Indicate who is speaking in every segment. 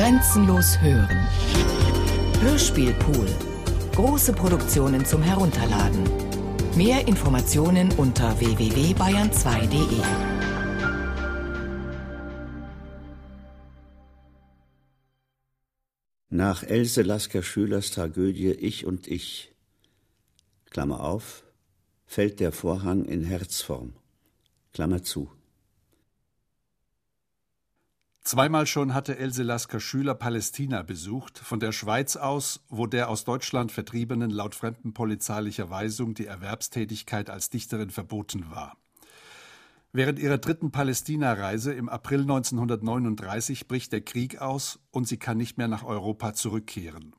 Speaker 1: Grenzenlos hören. Hörspielpool. Große Produktionen zum Herunterladen. Mehr Informationen unter www.bayern2.de.
Speaker 2: Nach Else Lasker Schülers Tragödie Ich und Ich, Klammer auf, fällt der Vorhang in Herzform, Klammer zu.
Speaker 3: Zweimal schon hatte Else Lasker Schüler Palästina besucht, von der Schweiz aus, wo der aus Deutschland Vertriebenen laut fremdenpolizeilicher Weisung die Erwerbstätigkeit als Dichterin verboten war. Während ihrer dritten Palästina-Reise im April 1939 bricht der Krieg aus und sie kann nicht mehr nach Europa zurückkehren.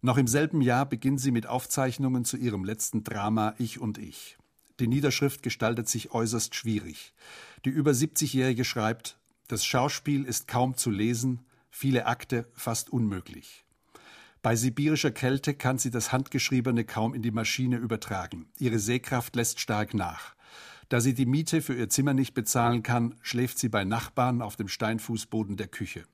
Speaker 3: Noch im selben Jahr beginnt sie mit Aufzeichnungen zu ihrem letzten Drama Ich und Ich. Die Niederschrift gestaltet sich äußerst schwierig. Die über 70-Jährige schreibt, das Schauspiel ist kaum zu lesen, viele Akte fast unmöglich. Bei sibirischer Kälte kann sie das Handgeschriebene kaum in die Maschine übertragen. Ihre Sehkraft lässt stark nach. Da sie die Miete für ihr Zimmer nicht bezahlen kann, schläft sie bei Nachbarn auf dem Steinfußboden der Küche.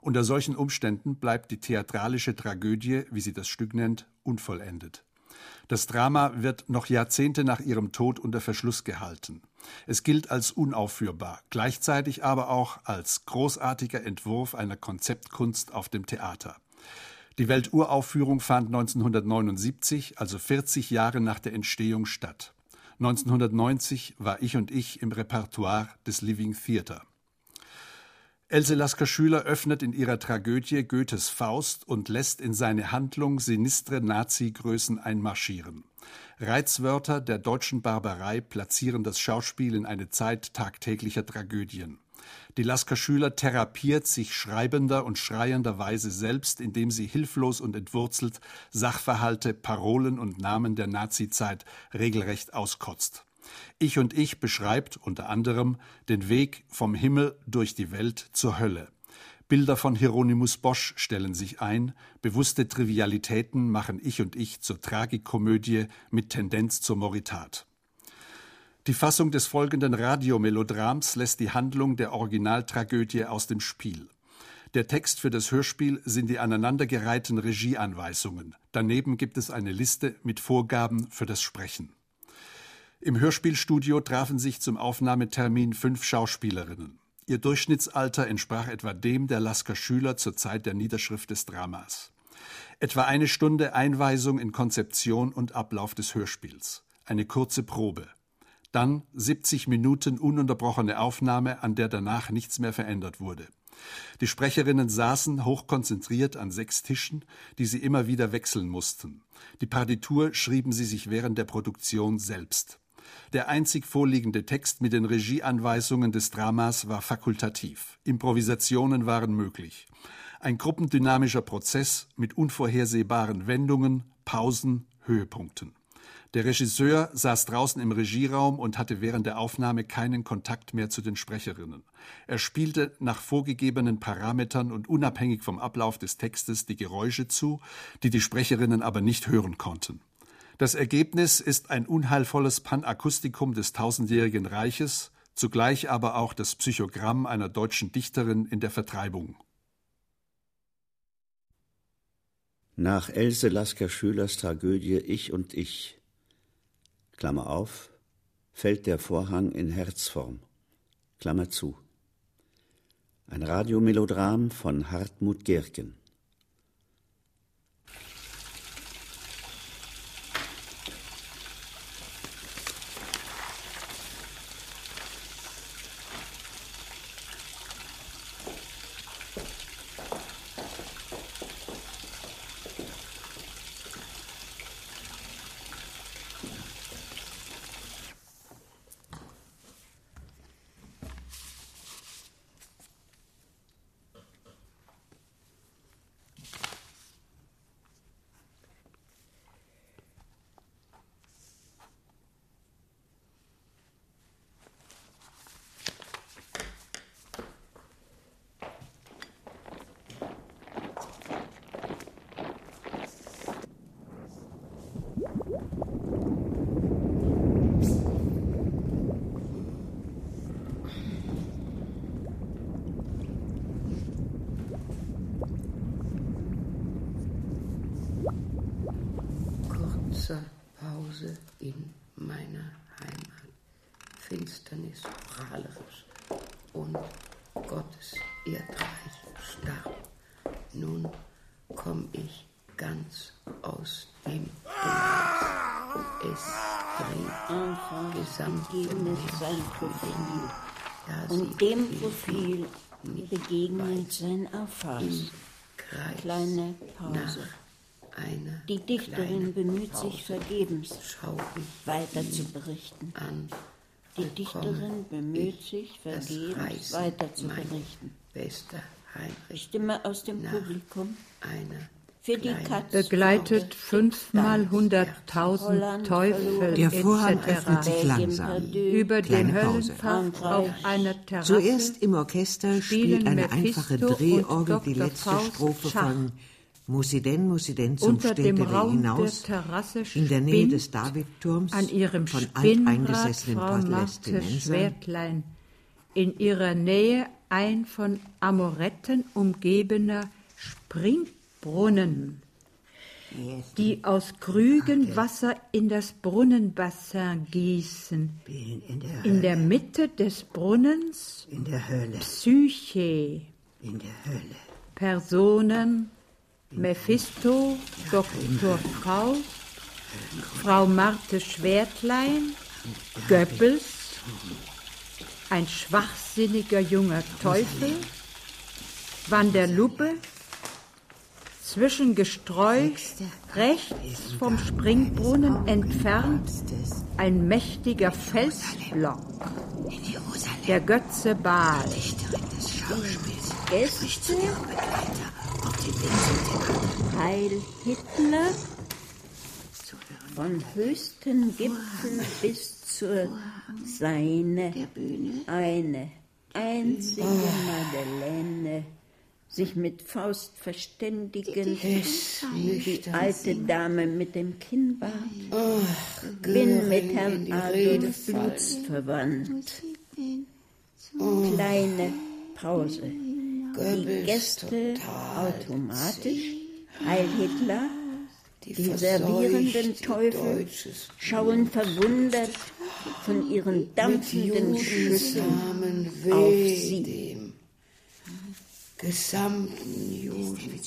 Speaker 3: Unter solchen Umständen bleibt die theatralische Tragödie, wie sie das Stück nennt, unvollendet. Das Drama wird noch Jahrzehnte nach ihrem Tod unter Verschluss gehalten. Es gilt als unaufführbar, gleichzeitig aber auch als großartiger Entwurf einer Konzeptkunst auf dem Theater. Die Welturaufführung fand 1979, also 40 Jahre nach der Entstehung, statt. 1990 war ich und ich im Repertoire des Living Theatre. Else Lasker Schüler öffnet in ihrer Tragödie Goethes Faust und lässt in seine Handlung sinistre Nazi-Größen einmarschieren. Reizwörter der deutschen Barbarei platzieren das Schauspiel in eine Zeit tagtäglicher Tragödien. Die Lasker Schüler therapiert sich schreibender und schreiender Weise selbst, indem sie hilflos und entwurzelt Sachverhalte, Parolen und Namen der Nazizeit regelrecht auskotzt. Ich und ich beschreibt unter anderem den Weg vom Himmel durch die Welt zur Hölle. Bilder von Hieronymus Bosch stellen sich ein, bewusste Trivialitäten machen Ich und Ich zur Tragikomödie mit Tendenz zur Moritat. Die Fassung des folgenden Radiomelodrams lässt die Handlung der Originaltragödie aus dem Spiel. Der Text für das Hörspiel sind die aneinandergereihten Regieanweisungen. Daneben gibt es eine Liste mit Vorgaben für das Sprechen. Im Hörspielstudio trafen sich zum Aufnahmetermin fünf Schauspielerinnen. Ihr Durchschnittsalter entsprach etwa dem der Lasker Schüler zur Zeit der Niederschrift des Dramas. Etwa eine Stunde Einweisung in Konzeption und Ablauf des Hörspiels. Eine kurze Probe. Dann 70 Minuten ununterbrochene Aufnahme, an der danach nichts mehr verändert wurde. Die Sprecherinnen saßen hochkonzentriert an sechs Tischen, die sie immer wieder wechseln mussten. Die Partitur schrieben sie sich während der Produktion selbst. Der einzig vorliegende Text mit den Regieanweisungen des Dramas war fakultativ. Improvisationen waren möglich. Ein gruppendynamischer Prozess mit unvorhersehbaren Wendungen, Pausen, Höhepunkten. Der Regisseur saß draußen im Regieraum und hatte während der Aufnahme keinen Kontakt mehr zu den Sprecherinnen. Er spielte nach vorgegebenen Parametern und unabhängig vom Ablauf des Textes die Geräusche zu, die die Sprecherinnen aber nicht hören konnten. Das Ergebnis ist ein unheilvolles Panakustikum des tausendjährigen Reiches, zugleich aber auch das Psychogramm einer deutschen Dichterin in der Vertreibung.
Speaker 2: Nach Else Lasker Schülers Tragödie Ich und Ich, Klammer auf, fällt der Vorhang in Herzform, Klammer zu. Ein Radiomelodram von Hartmut Gerken.
Speaker 4: Finsternis prahlerisch und Gottes Erdreich starb. Nun komm ich ganz aus dem Glas. Es dreht gesamte
Speaker 5: sein Profil. Und dem Profil begegnet sein Auffahrs. Kleine Pause. Die Dichterin bemüht sich vergebens, weiter zu berichten. Die Dichterin bemüht sich vergebens, weiter zu berichten. Stimme aus dem Publikum. Für die Katz
Speaker 6: begleitet fünfmal hunderttausend Teufel
Speaker 7: Der Vorhang öffnet sich langsam.
Speaker 6: Über den Höllenpfad auf einer Terrasse.
Speaker 7: Zuerst im Orchester spielt eine einfache Drehorgel die letzte Strophe von muss sie denn, zum
Speaker 6: Unter dem Raum
Speaker 7: hinaus,
Speaker 6: der Terrasse
Speaker 7: in der Nähe des Davidturms,
Speaker 6: an ihrem
Speaker 7: von alteingesessenen Palästinensern,
Speaker 6: Schwertlein, in ihrer Nähe ein von Amoretten umgebener Springbrunnen, die aus Krügen Wasser in das Brunnenbassin gießen.
Speaker 7: in der,
Speaker 6: In der Mitte des Brunnens
Speaker 7: in der Hölle,
Speaker 6: Psyche,
Speaker 7: in der Hölle.
Speaker 6: Personen Mephisto, Dr. Faust, Frau Marthe Schwertlein, Goebbels, ein schwachsinniger junger Teufel, Wanderluppe, zwischen Gesträuch, rechts vom Springbrunnen entfernt, ein mächtiger Felsblock, der Götze Baal.
Speaker 5: Heil Hitler. Von höchsten Gipfel bis zur Seine. Eine einzige Madeleine. Sich mit Faust verständigen, die alte Dame mit dem Kinnbart, bin mit Herrn Adolf blutsverwandt. Kleine Pause. Die Gäste automatisch, Heil Hitler, die servierenden Teufel schauen verwundert von ihren dampfenden Schüsseln auf sie.
Speaker 4: Gesamten Juden.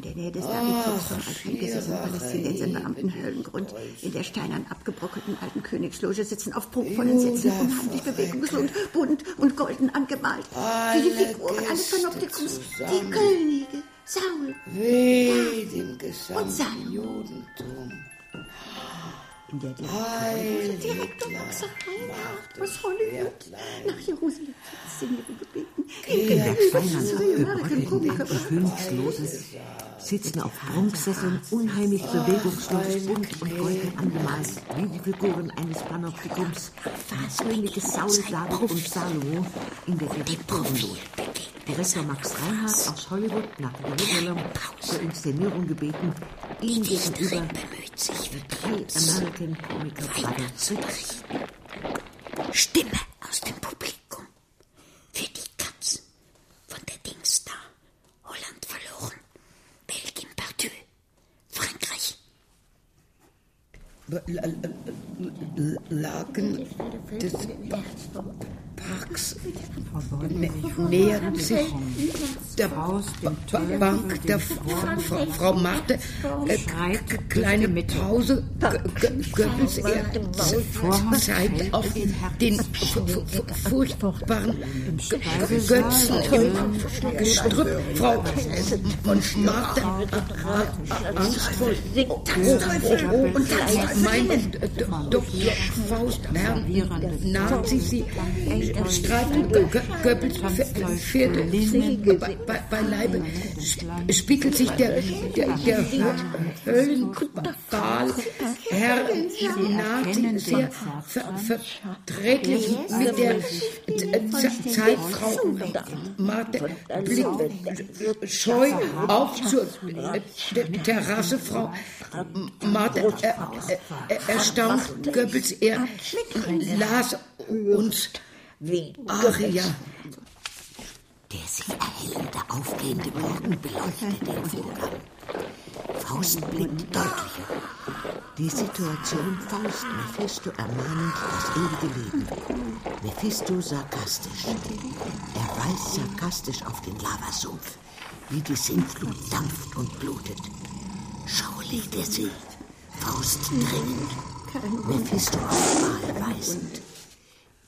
Speaker 8: In der Nähe des Davidturms von alteingesessenen Palästinensern Beamten Höllengrund, in der steinern abgebrockelten alten Königsloge sitzen auf prunkvollen Sitzen, unfreundlich bewegungslos, bunt und golden angemalt. Wie die Figuren eines Panoptikums, die Könige, Saul,
Speaker 4: Weh dem
Speaker 8: und
Speaker 4: gesamten. Judentum.
Speaker 8: In der Boxer Reinhardt
Speaker 4: Marthe
Speaker 8: aus Hollywood nach Jerusalem zu inszenieren gebeten.
Speaker 7: Steinern
Speaker 8: American
Speaker 7: abgebrockelten Königslose sitzen auf Prunksesseln unheimlich bewegungslos bunt und golden angemalt, wie die Figuren eines Panoptikums. Könige Saul, David und Salomo in der Direktorenloge. Direktor Max Reinhardt aus Hollywood nach Jerusalem zur Inszenierung gebeten, ihm gegenüber drei American Comical Brothers.
Speaker 5: Stimme aus dem Publikum. Für die Katz von der Dings da. Holland verloren. Belgien perdu. Frankreich.
Speaker 4: Lagen des Parks nähern sich der Ba- Bank der Frau, Marthe. Äh, kleine Pause. Goebbels er zeigt auf den furchtbaren Götzen im Gestrüpp. Frau Marthe angstvoll. Und mein Dr. Faust Herrn Nazi sie Gö- Goebbels Pferde bei, bei, beileibe spiegelt sich der, der, der Höllenqual Herr Nazi sehr ver, verträglich mit der Zeitfrau Marthe blickt scheu auf zur äh, Terrasse Frau Marthe äh, äh, erstaunt Goebbels er las uns Aria
Speaker 7: Der sich erhellende, aufgehende Morgen beleuchtet den Vorgang. Faust blickt deutlicher. Die Situation Faust Mephisto ermahnend das ewige Leben. Mephisto sarkastisch. Er weist sarkastisch auf den Lavasumpf, wie die Sintflut dampft und blutet. Schau, liegt er sie. Faust dringend. Mephisto auf Mal weisend.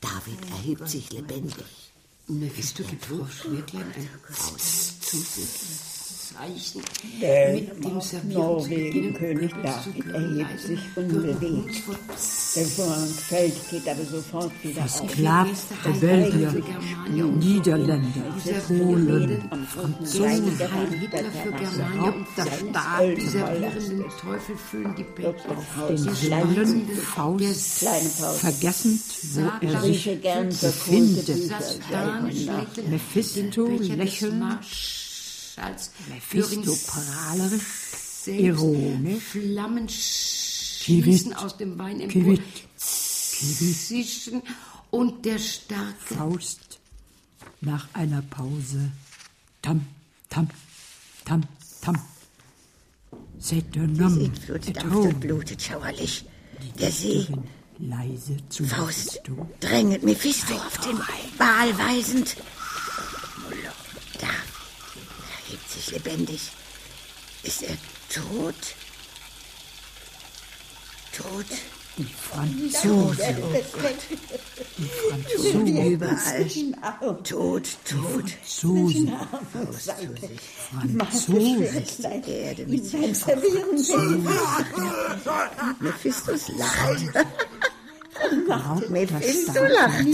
Speaker 7: David erhebt sich lebendig.
Speaker 9: Mephisto gibt Frau Schwertlein ein
Speaker 7: Faust.
Speaker 9: Zeichen.
Speaker 5: Der
Speaker 9: Mit dem Servieren zu
Speaker 5: Norwegen
Speaker 9: beginnen,
Speaker 5: König
Speaker 9: Goebbels zu
Speaker 5: David erhebt sich unbewegt. Der Vorhang geht aber sofort wieder auf.
Speaker 6: Versklavte Belgier, Niederländer, Polen, Franzosen,
Speaker 9: Hitler für Germania und der Staat, die servierenden Teufel füllen die Becken.
Speaker 6: den Säulen Faust, vergessend, wo er sich befindet. Mephisto lächelnd,
Speaker 9: Marschalls
Speaker 6: Mephisto
Speaker 9: Görings
Speaker 6: prahlerisch,
Speaker 9: selbst
Speaker 6: ironisch,
Speaker 9: Flammen schießen aus dem Wein empor, zischen. Und der starke.
Speaker 6: Faust nach einer Pause. Tam, tam, tam, tam. Et
Speaker 8: dampft und
Speaker 6: homme.
Speaker 8: blutet schauerlich. Der See,
Speaker 6: leise zu
Speaker 8: Faust, dränget Mephisto auf den Baal weisend. Da, er sich lebendig. Ist er tot? Tot?
Speaker 6: Die Franzosen, die Franzosen,
Speaker 8: Überall. Tot, tot.
Speaker 6: Franzosen, Franzosen.
Speaker 8: Die Erde mit seinem Mephistos lacht. Mephisto lacht.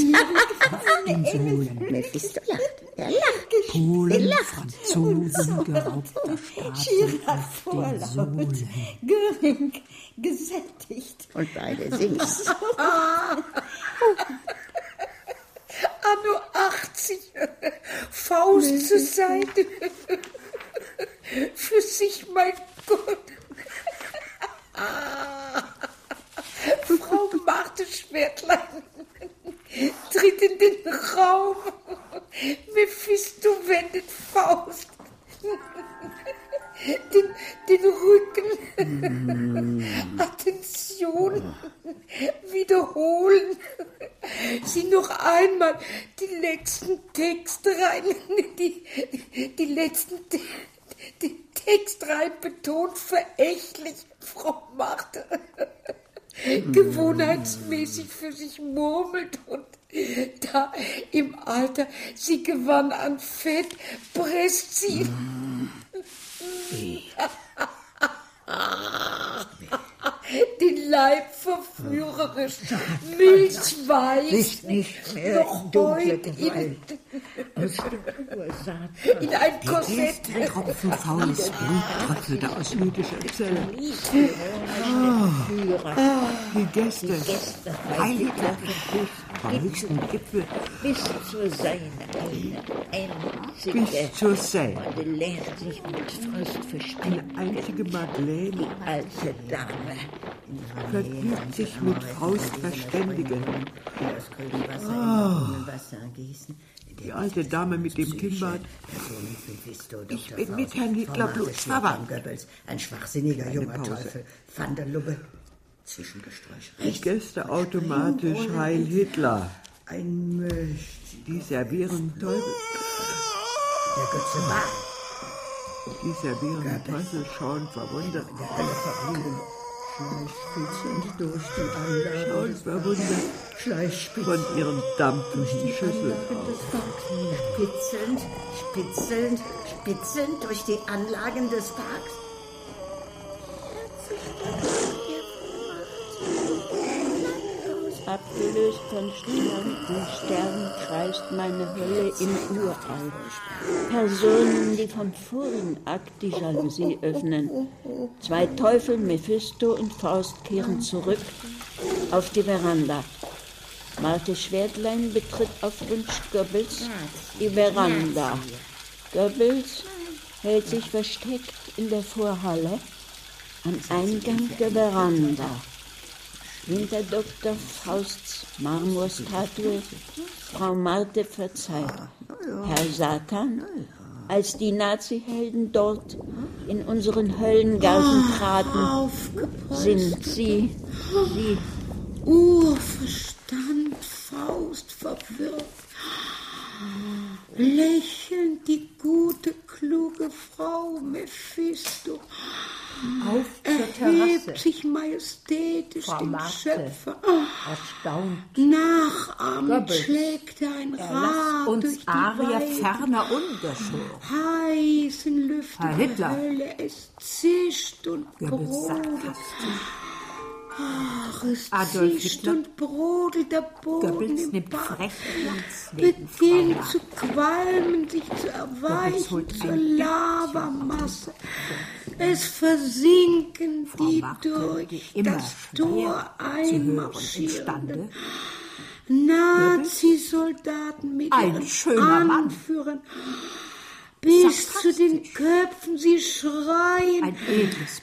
Speaker 6: den Sohlen.
Speaker 8: Mephisto lacht. Er lacht.
Speaker 6: Polen, Franzosen, geraubter den Sohlen.
Speaker 5: Göring, gesättigt.
Speaker 8: Und beide singen.
Speaker 4: Anno 80, Faust zur Seite. Für sich, mein Gott. Frau Marthe Schwertlein tritt in den Raum. Mephisto wendet Faust. Den, den Rücken. Attention. Wiederholen. Sie noch einmal die letzten Textreihen, die, die letzten Te die Textreihen betont verächtlich, Frau Marthe. Gewohnheitsmäßig für sich murmelt und da im Alter sie gewann an Fett, presst sie. Den Leib verführerisch, milchweich,
Speaker 5: Nicht, nicht mehr
Speaker 4: noch
Speaker 5: dunkle Gewalt. Aus Ursaat.
Speaker 4: in ein Korsett.
Speaker 6: Erste Tropfen faules Blut tröpfelte aus jüdischer Zelle. Die Gäste, Heil Hitler, vom höchsten Gipfel
Speaker 5: Bis zur Seine eine einzige
Speaker 6: bis zur Seine.
Speaker 5: lehrt sich mit Fröst
Speaker 6: Eine
Speaker 5: verspielen.
Speaker 6: einzige Madeleine
Speaker 5: Alte Dame.
Speaker 6: Vergnügt sich mit Faust verständigen.
Speaker 8: Wasser gießen.
Speaker 6: Die alte Dame mit dem Kinnbart.
Speaker 8: Ich
Speaker 6: bin mit Herrn Hitler blutsverwandt.
Speaker 8: Ein schwachsinniger junger. Teufel. Van der Lubbe. Zwischengesträuch.
Speaker 6: Die Gäste automatisch Heil Hitler.
Speaker 8: Ein Möcht.
Speaker 6: Die servieren Teufel.
Speaker 8: Der Götze war.
Speaker 6: Die servieren Teufel schauen verwundert.
Speaker 8: Der Hölle. Schleichspitzend durch die Anlage. Schleichspitzend.
Speaker 6: von ihren dampfenden Schüsseln auf.
Speaker 8: Spitzelnd, spitzelnd, spitzelnd durch die Anlagen des Parks.
Speaker 10: Abgelöst von sterbenden Sternen kreist meine Hölle im Urall. Personen, die vom vorigen Akt die Jalousie öffnen. Zwei Teufel, Mephisto und Faust, kehren zurück auf die Veranda. Marthe Schwertlein betritt auf Wunsch Goebbels die Veranda. Goebbels hält sich versteckt in der Vorhalle am Eingang der Veranda. Hinter Dr. Fausts Marmorstatue Frau Marthe verzeiht. Herr Satan,
Speaker 5: als die Nazi-Helden dort in unseren Höllengarten traten,
Speaker 4: aufgepasst.
Speaker 5: sind sie, sie,
Speaker 4: Urverstand, Faust verwirrt. Lächelnd die gute, kluge Frau Mephisto sich majestätisch
Speaker 6: Frau
Speaker 4: dem. Schöpfer.
Speaker 6: Erstaunt.
Speaker 4: Nachahmend
Speaker 6: Goebbels.
Speaker 4: schlägt er ein
Speaker 6: Er
Speaker 4: Rad
Speaker 6: lässt
Speaker 4: durch
Speaker 6: uns
Speaker 4: die
Speaker 6: Arier
Speaker 4: Weiden.
Speaker 6: ferner ungeschoren.
Speaker 4: Heißen Lüfte
Speaker 6: Herr
Speaker 4: der. Hölle, es zischt und brodelt. Ach, es
Speaker 6: Adolf
Speaker 4: zischt
Speaker 6: Hitler.
Speaker 4: und brodelt der Boden im
Speaker 6: Frau
Speaker 4: Beginnt zu qualmen, sich zu erweichen zur
Speaker 6: ein
Speaker 4: Lavamasse. Es versinken
Speaker 6: Frau
Speaker 4: die durch
Speaker 6: die immer
Speaker 4: das Tor einmarschierenden. Nazi-Soldaten mit
Speaker 6: Ein
Speaker 4: ihren. Anführern bis zu den Köpfen. Sie schreien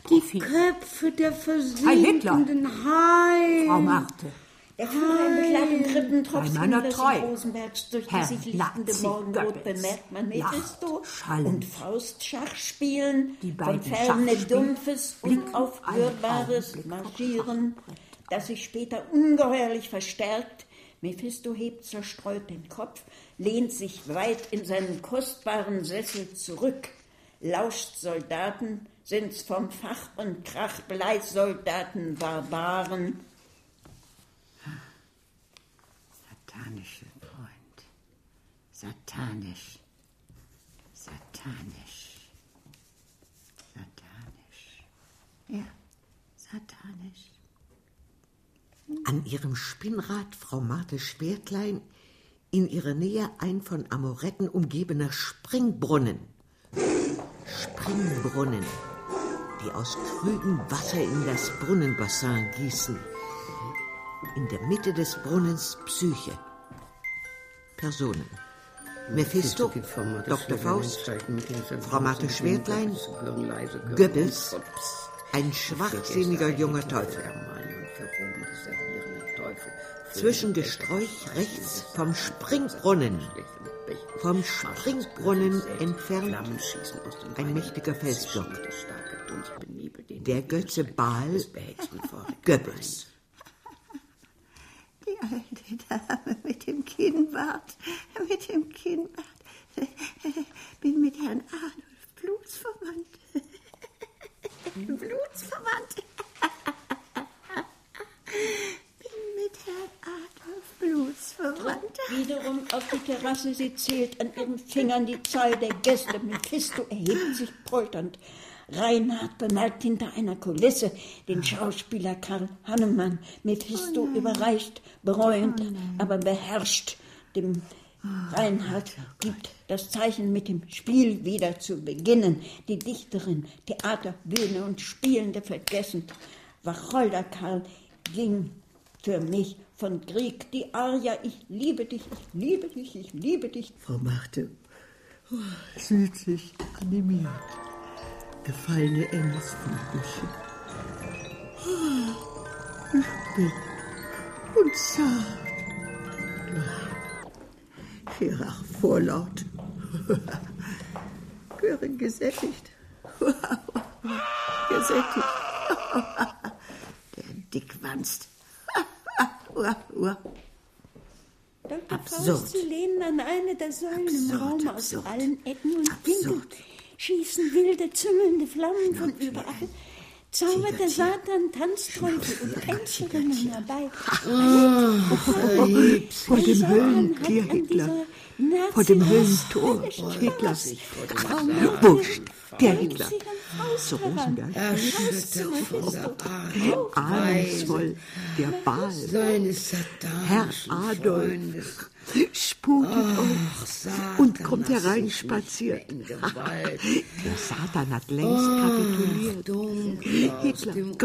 Speaker 4: die. Köpfe der versinkenden Heil.
Speaker 6: Frau Marthe.
Speaker 5: Der Führer im kleinen Krippentropf
Speaker 6: Bei meiner
Speaker 5: des
Speaker 6: Treu.
Speaker 5: Rosenbergs durch
Speaker 6: Herr
Speaker 5: die sich lichtende Morgenrot bemerkt man Mephisto und Faustschach spielen,
Speaker 6: Die
Speaker 5: von Ferne dumpfes, unaufhörbares Marschieren, das sich später ungeheuerlich verstärkt. Mephisto hebt zerstreut den Kopf, lehnt sich weit in seinen kostbaren Sessel zurück, lauscht Soldaten, sind's vom Fach und Krach Bleisoldaten Barbaren,
Speaker 7: Satanische Freund. Satanisch. Satanisch. Satanisch. Ja, satanisch. An ihrem Spinnrad Frau Marthe Schwertlein, in ihrer Nähe ein von Amoretten umgebener Springbrunnen. Springbrunnen, die aus Krügen Wasser in das Brunnenbassin gießen. In der Mitte des Brunnens Psyche. Personen. Mephisto, Dr. Faust, Frau Marthe Schwertlein, Goebbels, ein schwachsinniger junger Teufel. Zwischen Gesträuch rechts vom Springbrunnen. Vom Springbrunnen entfernt ein mächtiger Felsblock. Der Götze Baal, Goebbels.
Speaker 8: Die alte Dame mit dem Kinnbart, mit dem Kinnbart. Bin mit Herrn Adolf blutsverwandt. blutsverwandt. Bin mit Herrn Adolf blutsverwandt.
Speaker 5: Wiederum auf die Terrasse, sie zählt an ihren Fingern die Zahl der Gäste. Mephisto erhebt sich polternd. Reinhard bemerkt hinter einer Kulisse den Schauspieler Karl Hannemann. Mephisto überreicht, bereuend, aber beherrscht dem Reinhard gibt das Zeichen, mit dem Spiel wieder zu beginnen. Die Dichterin, Theaterbühne und Spielende vergessend. Wacholder Karl ging für mich von Krieg die Aria, ich liebe dich, ich liebe dich, ich liebe dich.
Speaker 7: Frau Marthe, oh, süßlich animiert. Gefallene Engelsflügelchen. Oh, ich bin und zart. Schirach vorlaut. Göring gesättigt. gesättigt. Der Dickwanst.
Speaker 5: Dr.
Speaker 7: Absurd.
Speaker 5: Faust, Sie lehnen an eine der Säulen im
Speaker 7: Absurd,
Speaker 5: Raum
Speaker 7: absurd.
Speaker 5: aus allen Ecken und
Speaker 7: Absurd.
Speaker 5: Winkeln. Schießen wilde, züngelnde Flammen von überall. Zaubert der Satan Tanzteufel und Tänzerinnen herbei.
Speaker 7: Vor dem
Speaker 5: an
Speaker 7: Hitler. Vor dem Höllentor Hitler.
Speaker 5: Kaum
Speaker 7: Wurscht, der Hitler. Zu. Rosenberg.
Speaker 4: Erschüttert von der Art
Speaker 7: Ahnungsvoll, der Baal. Herr Adolf. Sputet auf
Speaker 4: Satan,
Speaker 7: und kommt hereinspaziert. Der Satan hat längst kapituliert.
Speaker 4: Dunkel aus
Speaker 7: Hitler,
Speaker 4: dem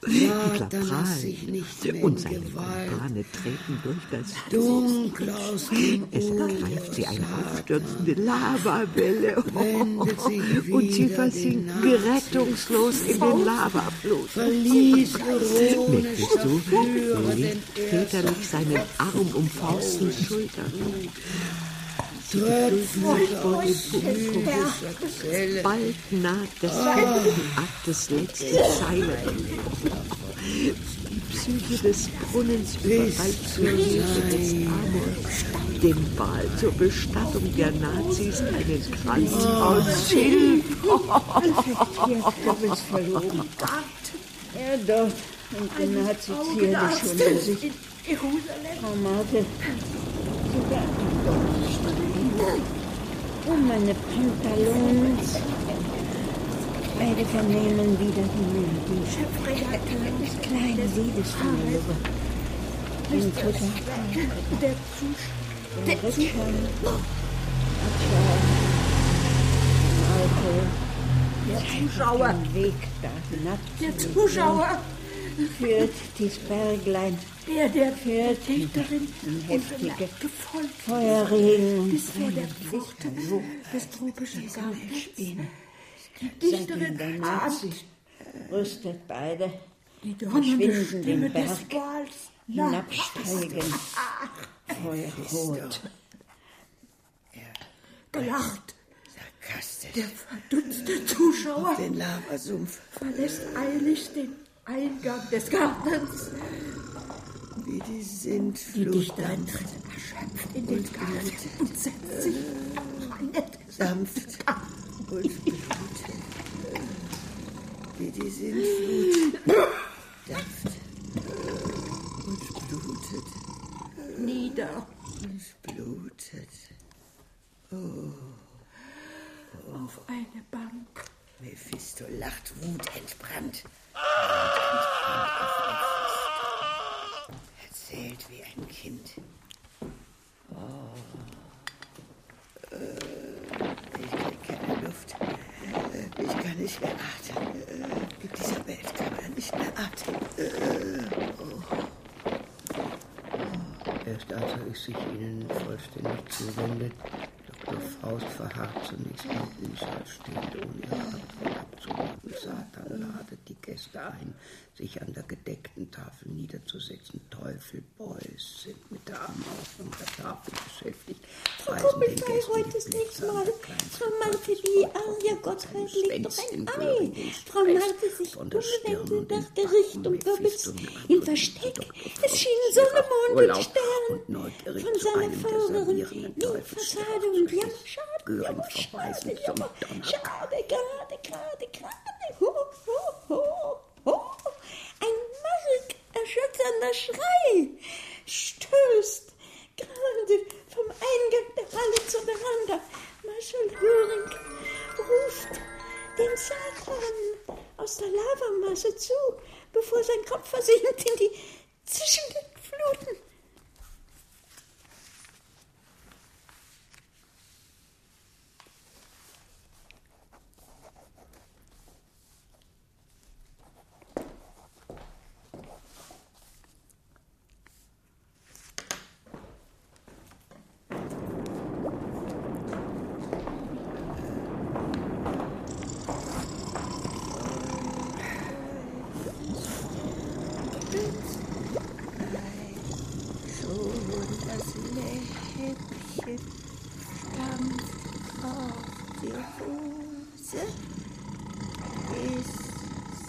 Speaker 7: prahlt
Speaker 4: in
Speaker 7: und seine. Kumpane treten durch das
Speaker 4: Dunkel aus dem
Speaker 7: Es ergreift sie eine aufstürzende Lavawelle
Speaker 4: sich
Speaker 7: und sie versinken rettungslos in den Lavafluss. Mephisto legt väterlich seinen Arm um Faustens Schulter. Bald naht das Akt des letzten Zeile. Die Psyche des Brunnens überreicht zur Hilfe des Amor dem Ball zur Bestattung der Nazis einen Kranz aus Schilf.
Speaker 5: Ja, doch. Und die Nazis ziehen schon bei sich. Frau Marke, sogar Oh, meine Pantalons. Beide vernehmen wieder die Melodie. Das kleine Liebesverlöre. Ein Futter.
Speaker 6: Der Zuschauer.
Speaker 5: Der. Abschauen. Alkohol.
Speaker 6: Der Zuschauer.
Speaker 5: Weg da hinab.
Speaker 6: Der Zuschauer.
Speaker 5: Führt dies Berglein.
Speaker 6: Der, der
Speaker 5: Führt
Speaker 6: Dichterin
Speaker 5: heftige. Feuerregen.
Speaker 6: Bis vor der Pforte des tropischen Gartens. Die Dichterin
Speaker 5: Nazis rüstet beide,
Speaker 6: Die donnernde
Speaker 5: verschwinden
Speaker 6: Stimme
Speaker 5: den
Speaker 6: des
Speaker 5: Berg,
Speaker 6: Wals.
Speaker 5: hinabsteigen, Feuerrot.
Speaker 6: Gelacht. Der verdutzte Zuschauer
Speaker 8: Den Lavasumpf.
Speaker 6: verlässt eilig den Eingang des Gartens.
Speaker 8: Wie die
Speaker 6: Dichterin tritt erschöpft in den Garten und setzt sich weinend
Speaker 8: Sanft und blutet. Wie die Sintflut. Dampft und blutet.
Speaker 6: nieder.
Speaker 8: Und blutet.
Speaker 6: Auf eine Bank.
Speaker 8: Mephisto lacht Wut entbrannt. Erzählt wie ein Kind. Oh. Äh, Ich krieg keine Luft. Äh, Ich kann nicht mehr atmen. Äh, In dieser Welt kann man nicht mehr atmen. Äh, oh.
Speaker 11: Erst als er sich ihnen vollständig zuwendet, Dr. Faust verharrt zunächst am Büßer, steht, ohne ihre Antwort abzuwarten. Satan ladet die Gäste ein, sich an der gedeckten Tafel niederzusetzen. Teufel, Boys sind mit der Armaufung der Tafel beschäftigt.
Speaker 4: Frau Kuppelfrei,
Speaker 11: Gästen
Speaker 4: heute nichts
Speaker 11: Blitzsache
Speaker 4: mal. Frau Marthe, die Aria Gottfried legt doch ein Ei. Frau Marthe sich umwendet nach der Richtung Goebbels. Im Versteck, es schienen Sonne, Mond und Stern. Von seiner Fahrerin wie Fassade und Jammer. Schade, Jammer, schade, Jammer. Schade, gerade, gerade, gerade. Ho, ho, ho, ho. Ein markerschütternder Schrei stößt gerade vom Eingang der Halle zur Veranda. Marschall Göring ruft den Satan aus der Lavamasse zu, bevor sein Kopf versinkt in die zischenden Fluten.
Speaker 8: Schon das Läppchen stampft auf die Hose, bis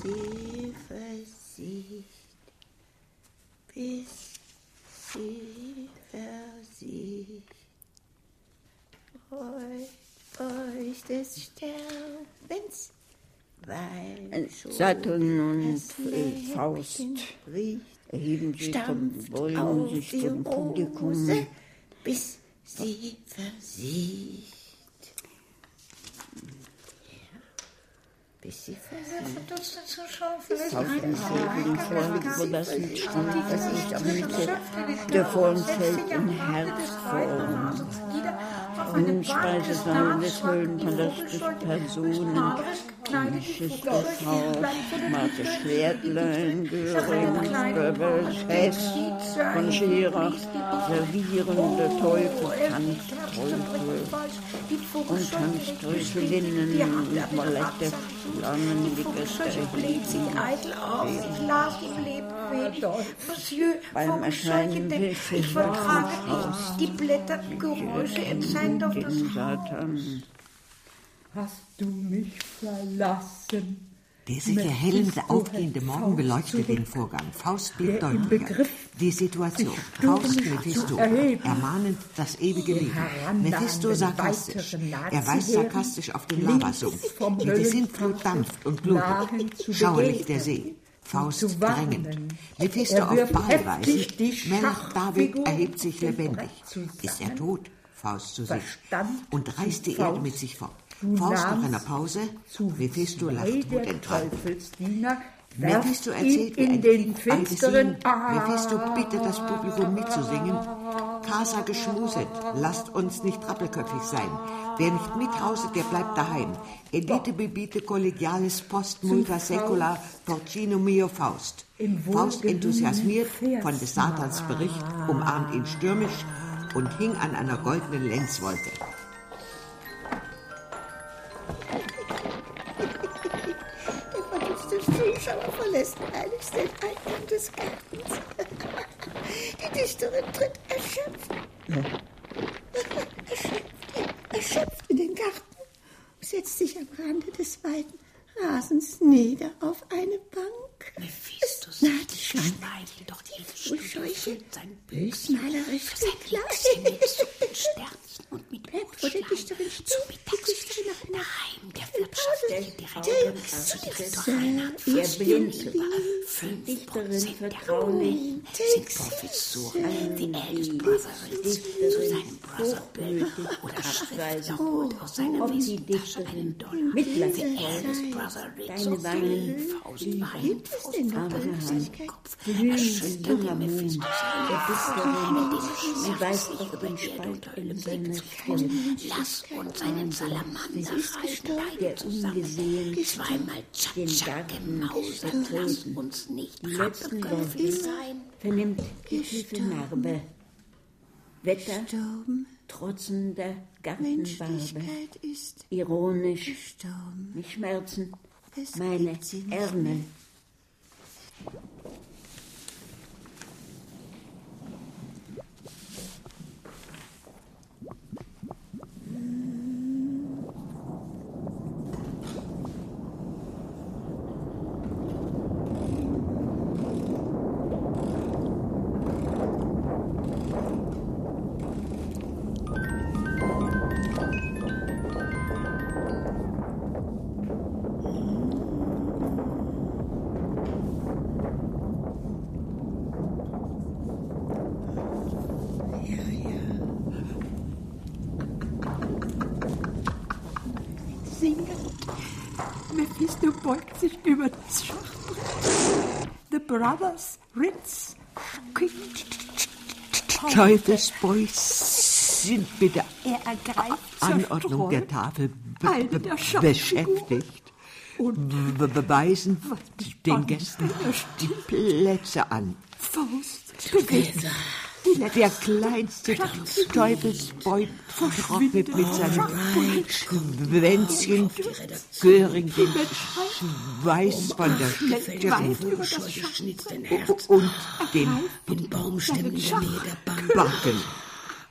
Speaker 8: sie versiegt, bis sie versiegt. Freut euch des Sterbens,
Speaker 5: Saturn und
Speaker 8: das
Speaker 5: äh, Faust erheben sich vom Wollen
Speaker 8: auf
Speaker 5: sich
Speaker 8: die
Speaker 5: vom Publikum.
Speaker 8: Bis sie versiegt. Bis sie versiegt.
Speaker 6: Verdutzte Zuschauer verlässt
Speaker 5: Tausend Vögel vor überlassen stand das nicht am Mitte.
Speaker 6: Der
Speaker 5: Der Vollen fällt im Herz vor. Im Speisesaal des Höhlenpalastes Personen, Schisterhaus, Marthe Schwertlein, Göring, Goebbels, Hess, von Schirach, servierende Teufel, Tanzteufel und Tanzteufelinnen und Ballette, Schlangen, die Gäste
Speaker 6: auf,
Speaker 5: Beim Erscheinen Haus.
Speaker 12: nicht die Blättergeräusche, seien doch das
Speaker 5: Satan.
Speaker 6: Hast du mich verlassen?
Speaker 7: Der sich erhellende, aufgehende Morgen beleuchtet den Vorgang. Faust
Speaker 6: im
Speaker 7: deutlicher. Die Situation. Faust Mephisto. Ermahnend das ewige Leben. Mephisto sarkastisch. Er weist sarkastisch auf den Lavasumpf. Mit der Sintflut dampft und blutet. Schauerlich der See. Faust drängend. Mephisto auf
Speaker 6: wirft
Speaker 7: Baal
Speaker 6: heftig die
Speaker 7: weisend. Melch David erhebt sich lebendig. Ist er tot? Faust zu sich. Und reißt die. Erde mit sich fort.
Speaker 6: Du
Speaker 7: Faust nach einer Pause. Mephisto lacht.
Speaker 6: Teufelsdiener
Speaker 7: Mephisto erzählt
Speaker 6: in
Speaker 7: ein Lied, Singen. Mephisto bittet das Publikum mitzusingen. Casa geschmuset, lasst uns nicht rappelköpfig sein. Wer nicht mithauset, der bleibt daheim. Edite bibite collegialis post multa secula porcino mio Faust. Faust enthusiasmiert von des Satans. Bericht, umarmt ihn stürmisch und hing an einer goldenen Lenzwolte.
Speaker 8: Der verdutzte Zuschauer verlässt eiligst den Eingang des Gartens. Die Dichterin tritt erschöpft, erschöpft, erschöpft in den Garten, setzt sich am Rande des weiten Rasens nieder auf eine Bank. Mephistus, naht die Schlange, doch die Scheuche, sein bösmalerisch
Speaker 4: und mit
Speaker 8: Bleibt vor der Dichterin stehen, die Dichterin nach einer
Speaker 4: Heim der Wirtschaft direkt zu Direktor Reinhard Fürst. Fünf
Speaker 5: Dichterin
Speaker 4: Prozent der
Speaker 5: vertraulich.
Speaker 4: sind Professoren, die Eldest Brothers zu seinem Brother Bill oder Schriftlaut aus seiner
Speaker 5: die
Speaker 4: Wesentasche einen Dollar.
Speaker 5: Zeigt.
Speaker 4: Eldest Brother Ritz
Speaker 5: Deine Wangen
Speaker 4: Faust weint vor
Speaker 8: denn Barmherzigkeit?
Speaker 4: seinen Kopf.
Speaker 5: Blühend
Speaker 4: Erschüttert
Speaker 5: junger
Speaker 4: den
Speaker 5: Mond
Speaker 4: Mephisto
Speaker 5: der Dichterin. Sie weist auf den Spalt um seine Stirn.
Speaker 4: Lass uns seinen Salamander
Speaker 5: Der
Speaker 4: beide zusammen. Zweimal Tschatscha gemausert, lass uns nicht
Speaker 5: Worte
Speaker 4: sein.
Speaker 5: vernimmt die tiefe Narbe. Wetter,
Speaker 8: Gestorben,
Speaker 5: trotzender Gartenbarbe.
Speaker 8: Ist
Speaker 5: Ironisch,
Speaker 8: gestorben.
Speaker 5: mich schmerzen
Speaker 8: Es
Speaker 5: meine Ärmel.
Speaker 6: Thank you. Brothers Ritz.
Speaker 7: Teufelsboys sind bitte
Speaker 6: Er ergreift
Speaker 7: Anordnung der Tafel
Speaker 6: der
Speaker 7: beschäftigt.
Speaker 6: und
Speaker 7: Be beweisen den Gästen die Plätze an.
Speaker 6: Faust bewegt
Speaker 7: Der kleinste Teufelsboy trocknet mit seinem Schwänzchen Göring den Schweiß von der Stirn und den
Speaker 13: Baumstämmen der.
Speaker 7: Backen.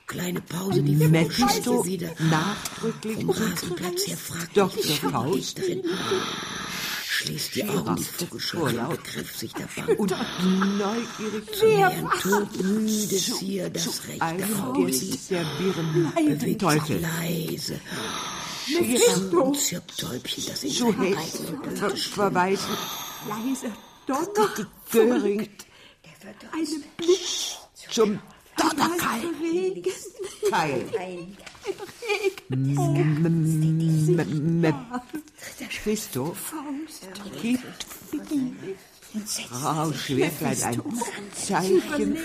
Speaker 13: Kleine Pause, die
Speaker 7: Mephisto nachdrücklich
Speaker 13: Vom Rasenplatz her fragt
Speaker 7: Dr. Faust.
Speaker 13: Schließt die Augen, die Vogelschlag im Begriff sich der Bank.
Speaker 7: und neugierig
Speaker 13: Zu nähern todmüdes hier das
Speaker 7: zu
Speaker 13: rechte Auge. Bewegt
Speaker 7: Teufel.
Speaker 13: leise.
Speaker 7: Mephisto
Speaker 13: Und Zirptäubchen, das in
Speaker 7: ver
Speaker 13: Blut
Speaker 7: verweisen.
Speaker 6: leise Donner.
Speaker 7: Göring
Speaker 6: Eine Blitz.
Speaker 7: zum Donnerkeil. Keil. Mephisto gibt Frau Schwerkleid ein Zeichen,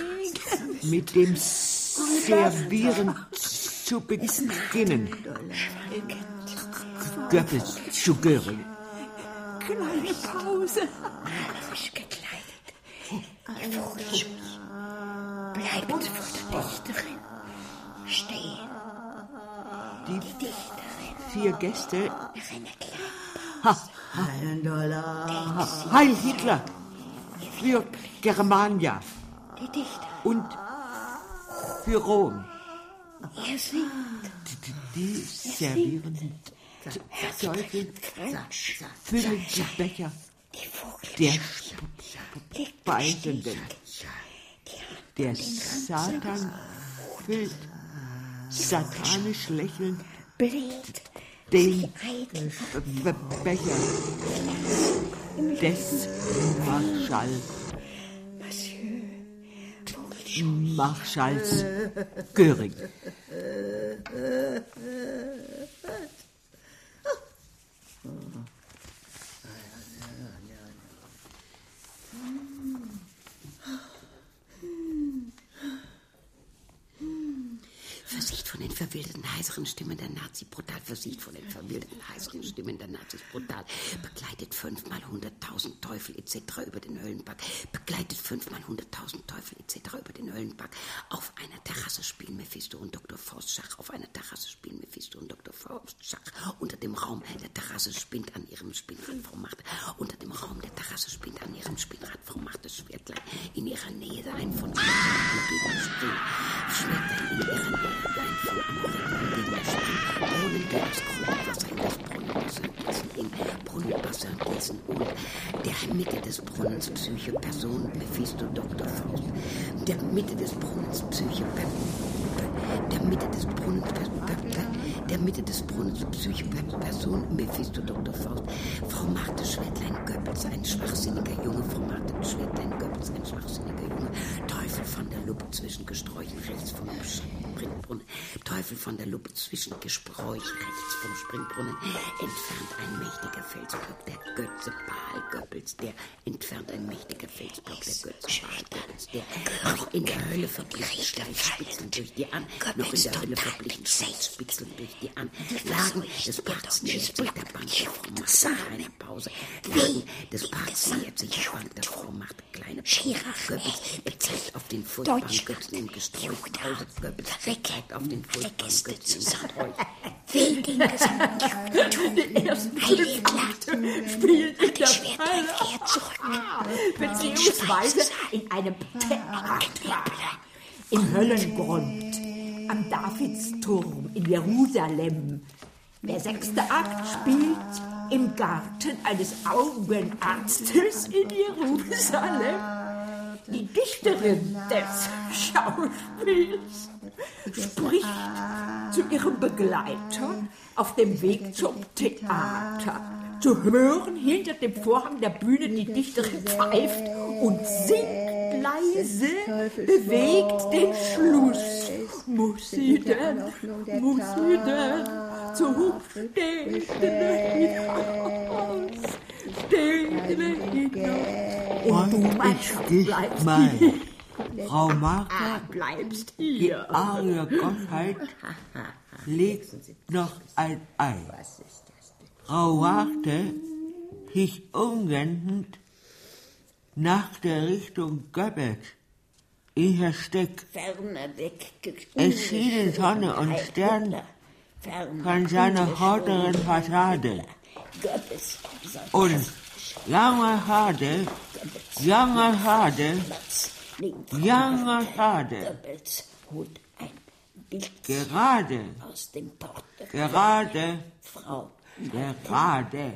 Speaker 7: mit dem Servieren zu beginnen. Goebbels zu Göring.
Speaker 6: Kleine Pause.
Speaker 8: frisch gekleidet. Vogelschuss. Bleibt vor der Dichterin stehen.
Speaker 7: Die vier Gäste. Ha,
Speaker 13: Dollar.
Speaker 7: Heil Hitler! Für Germania und für Rom.
Speaker 8: Er singt.
Speaker 7: Die servieren Teufel, füllen die Becher der Speisenden. Der Satan füllt satanisch lächelnd den Be Becher des Marschall. Marschalls Göring.
Speaker 4: Versicht von den verwilderten, heiseren Stimmen der Nazi brutal, versicht von den verwilderten, heiseren Stimmen der Nazis brutal, begleitet fünfmal hunderttausend Teufel etc. über den Höllenberg, begleitet fünfmal hunderttausend Teufel etc. über den Höllenberg. Auf einer Terrasse spielen Mephisto und Dr. Faust Schach, auf einer Terrasse spielen Mephisto und Dr. Faust Schach. Unter dem Raum der Terrasse spinnt an ihrem Spinnrad Frau Macht, unter dem Raum der Terrasse spinnt an ihrem Spinnrad Frau Macht das Schwertlein, in ihrer Nähe ein von Schwertlein springt, Schwertlein in ihrer Nähe Brunnen, der das in das Brunnenwasser gießen, in Brunnenwasser gießen und der Mitte des Brunnens Psyche Person Mephisto Dr. Faust, der Mitte des Brunnens Psyche der Mitte des Brunnens der Mitte des Brunnens Psyche Person Mephisto Dr. Faust, Frau Marthe Goebbels, ein schwachsinniger Junge, Frau Marthe Goebbels, ein schwachsinniger Junge, Teufel von der Lupe zwischen Gesträuchen rechts vom Springbrunnen, Teufel von der Lupe zwischen Gesträuch rechts vom Springbrunnen, entfernt ein mächtiger Felsblock, der Götze Baal Goebbels, der entfernt ein mächtiger Felsblock, der Götze Baal Goebbels, der noch in der Hölle verblichen Schleifspitzeln durch die an, noch in der Hölle verblichen Schleifspitzeln durch die Anlagen des Parks nähert sich der Bank der Frau macht eine Pause. Lagen des Parks nähert sich der Bank der Frau macht kleine Pause. Goebbels zeigt auf den Furchtbaren-Götzen im Gesträuch. Pause Zeigt auf den Furchtbaren-Götzen im Gesträuch.
Speaker 8: Will den Gesang.
Speaker 6: Die ersten fünf Akte spielen in der Falle. Beziehungsweise in einem Theater. Im Höllengrund. Am Davidsturm in Jerusalem. Der sechste Akt spielt im Garten eines Augenarztes in Jerusalem. Die Dichterin des Schauspiels spricht zu ihrem Begleiter auf dem Weg zum Theater. Zu hören hinter dem Vorhang der Bühne die Dichterin pfeift und singt leise, bewegt den Schluss. Muss sie denn, muss sie denn zum Stehenden hinaus. Und du, mein
Speaker 7: dich
Speaker 6: bleibst
Speaker 7: mal.
Speaker 6: hier.
Speaker 7: Frau Martha,
Speaker 6: Ah, bleibst
Speaker 7: die
Speaker 6: hier.
Speaker 7: arme Gottheit legt noch ein Ei. Frau Warte hieß umwendend nach der Richtung Göbbet in.
Speaker 5: Ferner weg.
Speaker 7: Es schienen Sonne und Stern von seiner vorderen Fassade. Und langer Hade,
Speaker 5: Goebbels holt ein Bild
Speaker 7: gerade,
Speaker 5: aus dem Portemonnaie.
Speaker 7: gerade,
Speaker 5: Frau
Speaker 7: gerade.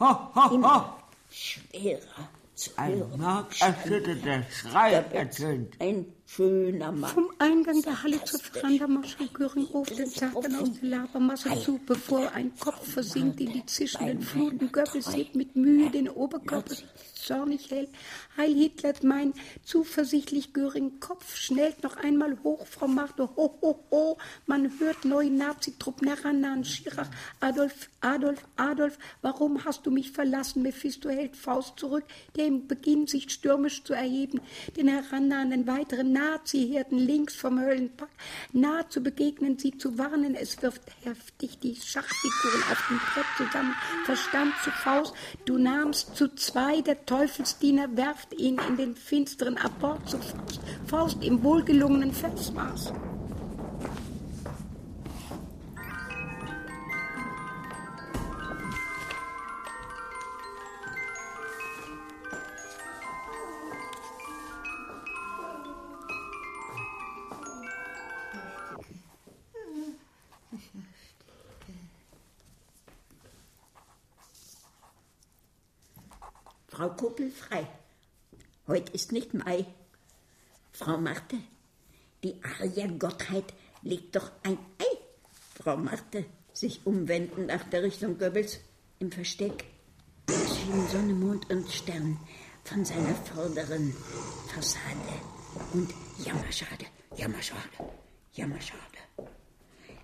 Speaker 7: Ho, ho, ho!
Speaker 5: schwerer zu
Speaker 7: Ein
Speaker 5: hören.
Speaker 7: markerschütternder Schrei ertönt.
Speaker 5: Ein schöner Mann.
Speaker 14: Vom Eingang der Halle zur Göring ruft den Satan aus der Labermasse zu, bevor ein Kopf versinkt in die zischenden Fluten. Goebbels hebt mit Mühe den Oberkörper zornig hält. Heil Hitler, mein zuversichtlich Göring Kopf schnellt noch einmal hoch, Frau Martha. Ho, ho, ho. Man hört neue Nazitruppen herannahen. Schirach, Adolf, Adolf, Adolf, warum hast du mich verlassen? Mephisto hält Faust zurück, der im Beginn sich stürmisch zu erheben, den herannahenden weiteren Nazi-Herden links vom Höllenpack nahe zu begegnen, sie zu warnen. Es wirft heftig die Schachfiguren auf dem Brett zusammen. Verstand zu Faust, du nahmst zu zwei, der Teufelsdiener werft traf ihn in den finsteren Apport zu Faust, Faust im wohlgelungenen Festmaß.
Speaker 5: Frau Kuppel frei. Heute ist nicht Mai. Frau Marte, die Ariergottheit legt doch ein Ei. Frau Marte, sich umwenden nach der Richtung Goebbels, im Versteck. Es schienen Sonne, Mond und Stern von seiner vorderen Fassade. Und jammerschade, jammerschade, jammerschade.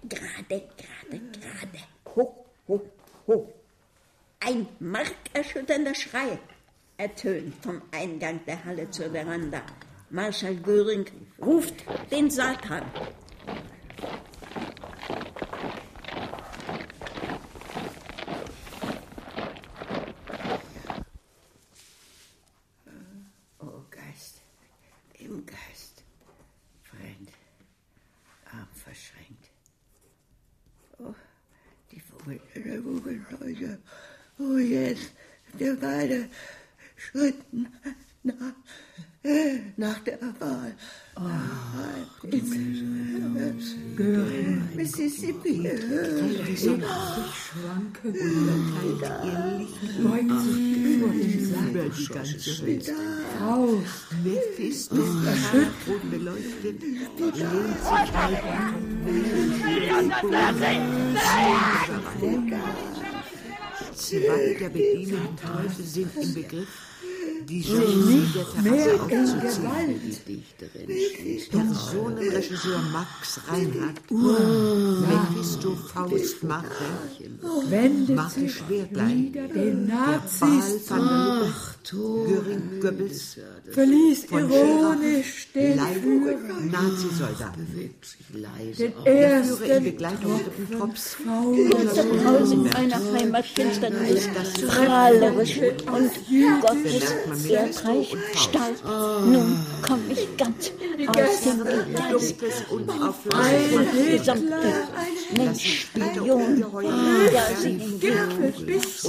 Speaker 5: Gerade, gerade, gerade. Ho, ho, ho. Ein markerschütternder Schrei ertönt vom Eingang der Halle zur Veranda. Marschall Göring ruft den Satan.
Speaker 8: Oh Geist, im Geist, fremd, Arm verschränkt. Oh, die Vogel, der Vogelscheuche. Oh, jetzt, der beide Schritten nach, nach der Wahl. Oh,
Speaker 6: Göring.
Speaker 8: Mississippi.
Speaker 6: Die Sonne schwanke unterteilt ihr Licht, beugt sich vor dem Saal die ganze Welt. Faust,
Speaker 7: Mephisto, rot beleuchtet, lehnt sich Zwei der bedienenden Teufel sind im Begriff, die Jalousie der Terrasse aufzuziehen. Die Dichterin Personenregisseur Max Reinhardt, Mephisto Faust Mache,
Speaker 6: wendet
Speaker 7: Mache
Speaker 6: sich
Speaker 7: Schwertlein,
Speaker 6: den
Speaker 7: der
Speaker 6: Nazis.
Speaker 7: Göring Goebbels,
Speaker 6: verließ ironisch den Führer,
Speaker 7: Nazisoldat.
Speaker 6: den ersten
Speaker 7: Begleitung Props
Speaker 15: Kurze Pause in meiner Heimatfinsternis, strahlerisch und Gottes erdreich stark. Nun komm ich ganz aus dem und das gesamte Menschspion, der sie in
Speaker 6: bis,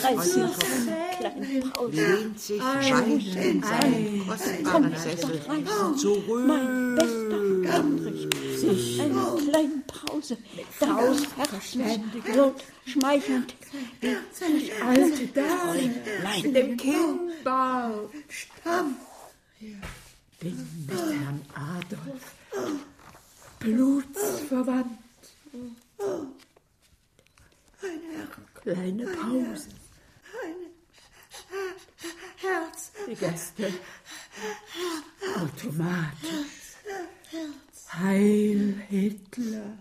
Speaker 15: Dreißig
Speaker 7: Kreuz
Speaker 15: kleinen
Speaker 7: sich weinend in seinen kostbaren Sessel.
Speaker 15: Mein
Speaker 7: zurück.
Speaker 15: bester Heinrich, eine kleine Pause, deines Herzens so schmeichelnd. Wie
Speaker 6: alte Dame.
Speaker 15: Nein,
Speaker 6: dem Kindbau,
Speaker 8: Stamm.
Speaker 6: bin mit Herrn Adolf blutsverwandt.
Speaker 8: Ein Herr,
Speaker 6: Kleine Pause,
Speaker 8: Herz,
Speaker 6: die Gäste. Automatisch. Heil Hitler.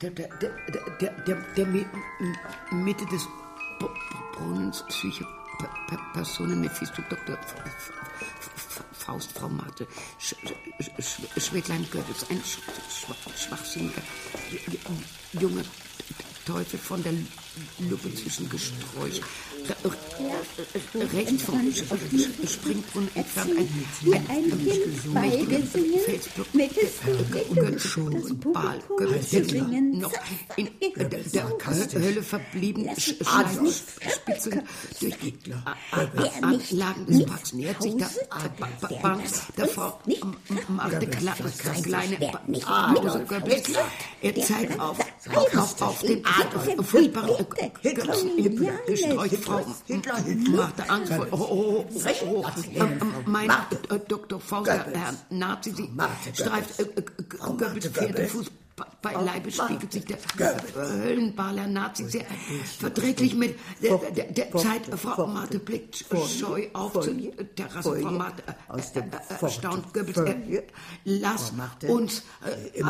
Speaker 4: Der, der, der, der, der, der M- Mitte des B- B- Psychopersonen Mephisto Dr. Faust, Frau Sch Schwedlein Goebbels, ein sch sch schwachsinniger junger Teufel von der Lupe zwischen Gesträuch. Re- re- Rechts vom Springbrunnen entfernt ein, ein, ein mächtiger Felsblock. Götze und Baal, Götze, noch in der, Hölle verblieben, Schleifspitzen durch die Anlagen des Parks nähert sich der Ba- Ba- Bank davor, m- m- machte kleine Goebbels. Er zeigt auf, auf, auf den furchtbaren Götzen im Gesträuch. Frau machte Angst vor. Oh, oh, oh, oh, oh. Mein äh, Dr. Faust, der Herr Nazi, streift äh, äh, Goebbels vierte Fuß bei Leibe spiegelt sich der Höllenbaler Nazi sehr verträglich mit der, der, der Zeit. Frau Marte blickt scheu auf zur Terrasse. Frau Marte äh, äh, erstaunt Goebbels. Lass uns äh,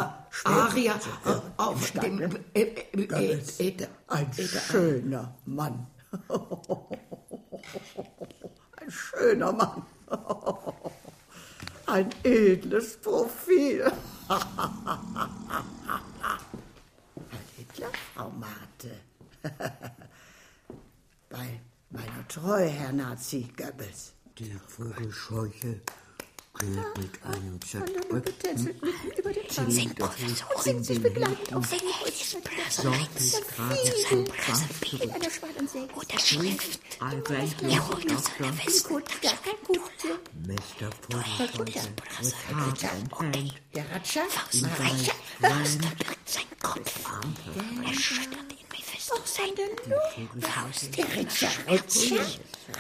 Speaker 4: Aria äh, auf dem äh, äh, äh,
Speaker 8: ein schöner Mann. Ein schöner Mann. Ein edles Profil. Hitler, Frau Marte. Bei meiner Treue, Herr Nazi Goebbels.
Speaker 7: Der Vogelscheuche Glöckig einen
Speaker 16: Zöpfen. Sein
Speaker 7: Kopf ist orange begleitet auf seinem Holzschwert. Blasenbild
Speaker 5: oder Schrift. Er holt
Speaker 7: aus seiner Westguttasche
Speaker 16: Mr. Fulton with heart and hand.
Speaker 17: Der Ratscher?
Speaker 5: Faustreicher.
Speaker 16: Hörst
Speaker 5: du, sein Kopf. Er schüttert ist doch seine Lunge. Faust,
Speaker 17: der Ritscher, Ritscher,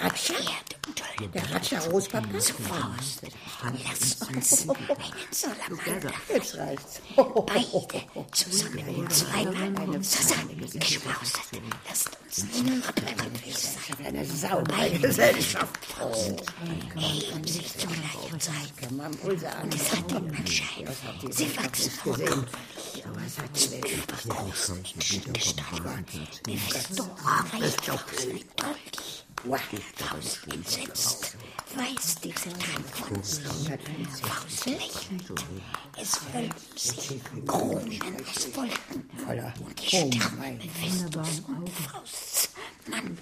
Speaker 17: Ratscher, der Ratscher, Rospapa.
Speaker 5: Zu Faust, lass uns einen Salamander.
Speaker 17: Jetzt reicht's.
Speaker 5: Beide zusammen, zweimal, zusammen, geschmausert. Lasst uns nicht abhängig sein.
Speaker 17: Eine saubere Gesellschaft.
Speaker 5: Faust, erheben sich zur gleichen Zeit. Und es hat den Anschein, sie wachsen vollkommen. Übergroß, Gestalt die Festung reicht aus mit Dolch. Tausend entsetzt weiß diese Tat von sich. Faust lächelt, es wölben sich Kronen aus Wolken. Und die Sterne Festus und Fausts Mann.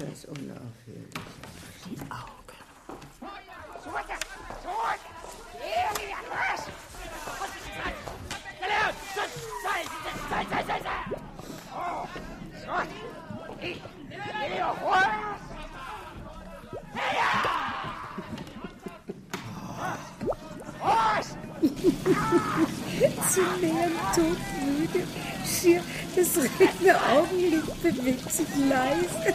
Speaker 16: Die Augen. Zurück! Zurück!
Speaker 14: Sie nähern todmüde. Schier das rechte Augenlid bewegt sich leise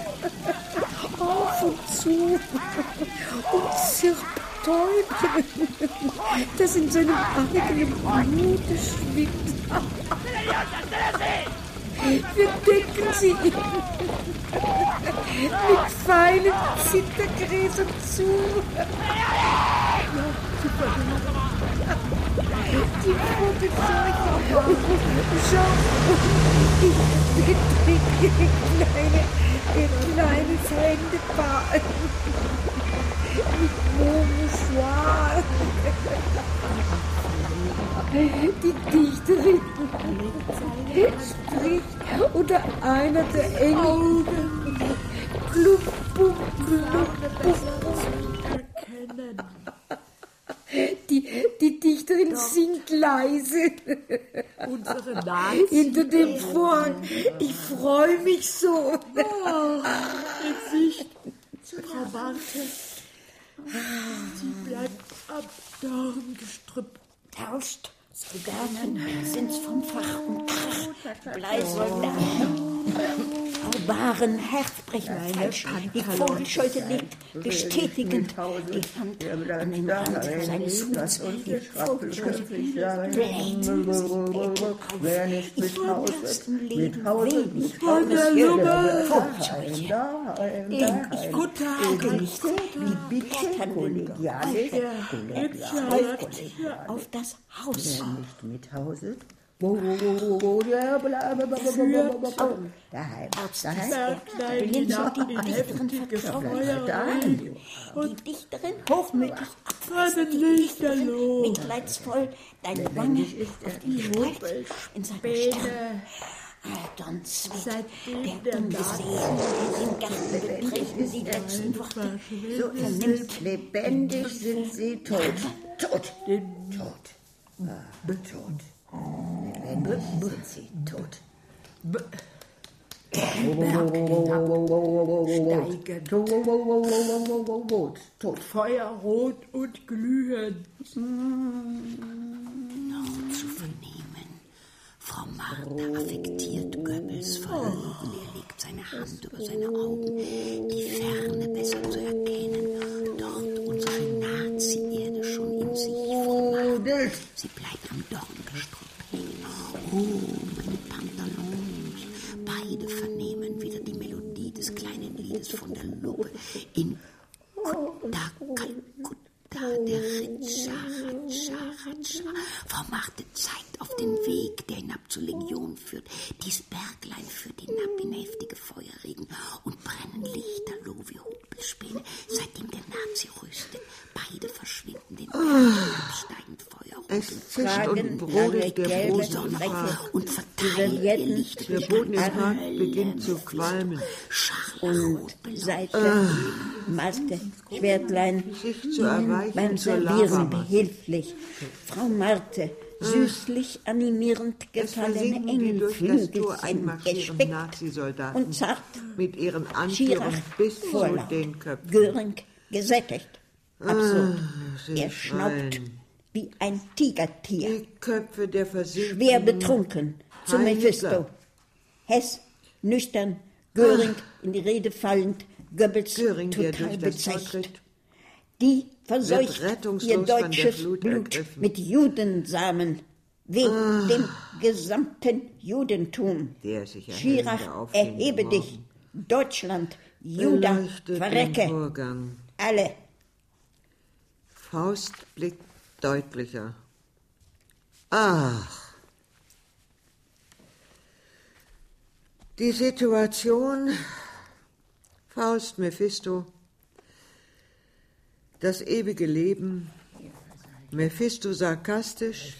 Speaker 14: auf und zu und zirpt Teufel, das in seinem eigenen Blute schwimmt. Wir decken sie mit feinen Zittergräsern zu. Die gute Zeug. Schau. Die kleine, die kleine Händepaar. Mit Momuschwar. Die Dichterin spricht unter einer der Engel. Klub, klub, klub, klub. Singt leise.
Speaker 6: Unsere Nazi.
Speaker 14: Hinter dem Vorhang. Ich freue mich so.
Speaker 6: Oh, Gesicht. Frau Barke. Sie bleibt am Dorngestrüpp.
Speaker 5: Tauscht, Soldaten sind's vom Fach und Krach, Bleisoldaten. Barbaren Herzbrechweine, die Vogelscheute legt, bestätigend die Hand an den Rand seines Huts. Die Vogelscheute bläht
Speaker 8: auf. Ich will
Speaker 5: im
Speaker 8: ersten Leben
Speaker 5: wenig
Speaker 8: Vogelscheute.
Speaker 6: Ich gucke
Speaker 5: nicht
Speaker 8: die Blätternden
Speaker 5: auf das Haus
Speaker 8: nicht mit Hause. Daheim. Daheim.
Speaker 5: Die Dichterin
Speaker 6: mit,
Speaker 5: mitleidsvoll, deine Wange auf die Streit in seiner Stirn. Adons
Speaker 6: Weg,
Speaker 5: der ungesehen den Garten betreten die letzten Worte
Speaker 8: so vernimmt. Lebendig sind sie tot, tot, tot ah, tot. Lebendig sind sie tot.
Speaker 6: Steigen.
Speaker 8: Tot.
Speaker 6: Feuerrot und glühend.
Speaker 5: noch zu vernehmen. Frau Martha affektiert Goebbels Verlögen. Er legt seine Hand über seine Augen, die Ferne besser zu erkennen. Dort unsere Nazi-Erde schon in sich. Sie bleibt am Dorngestrüpp hängen. Oh, meine Pantalons. Beide vernehmen wieder die Melodie des kleinen Liedes von der Lupe in Kutta, Kalkutta. Der Ritscha, Ratscha. Frau Marte zeigt auf den Weg, der hinab zur Legion führt. Dies Berglein führt hinab in heftige Feuerregen und brennen lichterloh wie Humpelspäne, seitdem der Nazi rüstet. Beide verschwinden den Berg
Speaker 8: und brodelt der Frostsommer
Speaker 5: und verteilt ihr Licht.
Speaker 8: Der Boden
Speaker 5: im
Speaker 8: Park beginnt zu qualmen.
Speaker 5: Und
Speaker 4: Seite,
Speaker 5: ah. Maske, Schwertlein, beim Servieren behilflich. Frau Marte, süßlich animierend gefallene
Speaker 7: Engflügelchen
Speaker 5: gespickt und zart
Speaker 7: mit ihren
Speaker 5: Anführungen
Speaker 7: bis zu den Köpfen.
Speaker 5: Göring gesättigt. Absurd. Er schnaubt.
Speaker 7: Ein
Speaker 5: wie ein Tigertier.
Speaker 7: Die Köpfe der Versinkten.
Speaker 5: Schwer betrunken zu. Mephisto. Hess, nüchtern, Göring in die Rede fallend, Goebbels
Speaker 7: Göring,
Speaker 5: total bezecht. Die verseucht ihr deutsches Blut
Speaker 7: ergriffen.
Speaker 5: mit Judensamen, weh
Speaker 7: Ah.
Speaker 5: dem gesamten Judentum.
Speaker 7: Der sich erhellende
Speaker 5: Schirach, erhebe
Speaker 7: Morgen.
Speaker 5: dich, Deutschland, Juda,
Speaker 7: Beleuchtet
Speaker 5: verrecke, alle.
Speaker 7: Faust blickt deutlicher. Ach. Die Situation, Faust, Mephisto, das ewige Leben, Mephisto sarkastisch.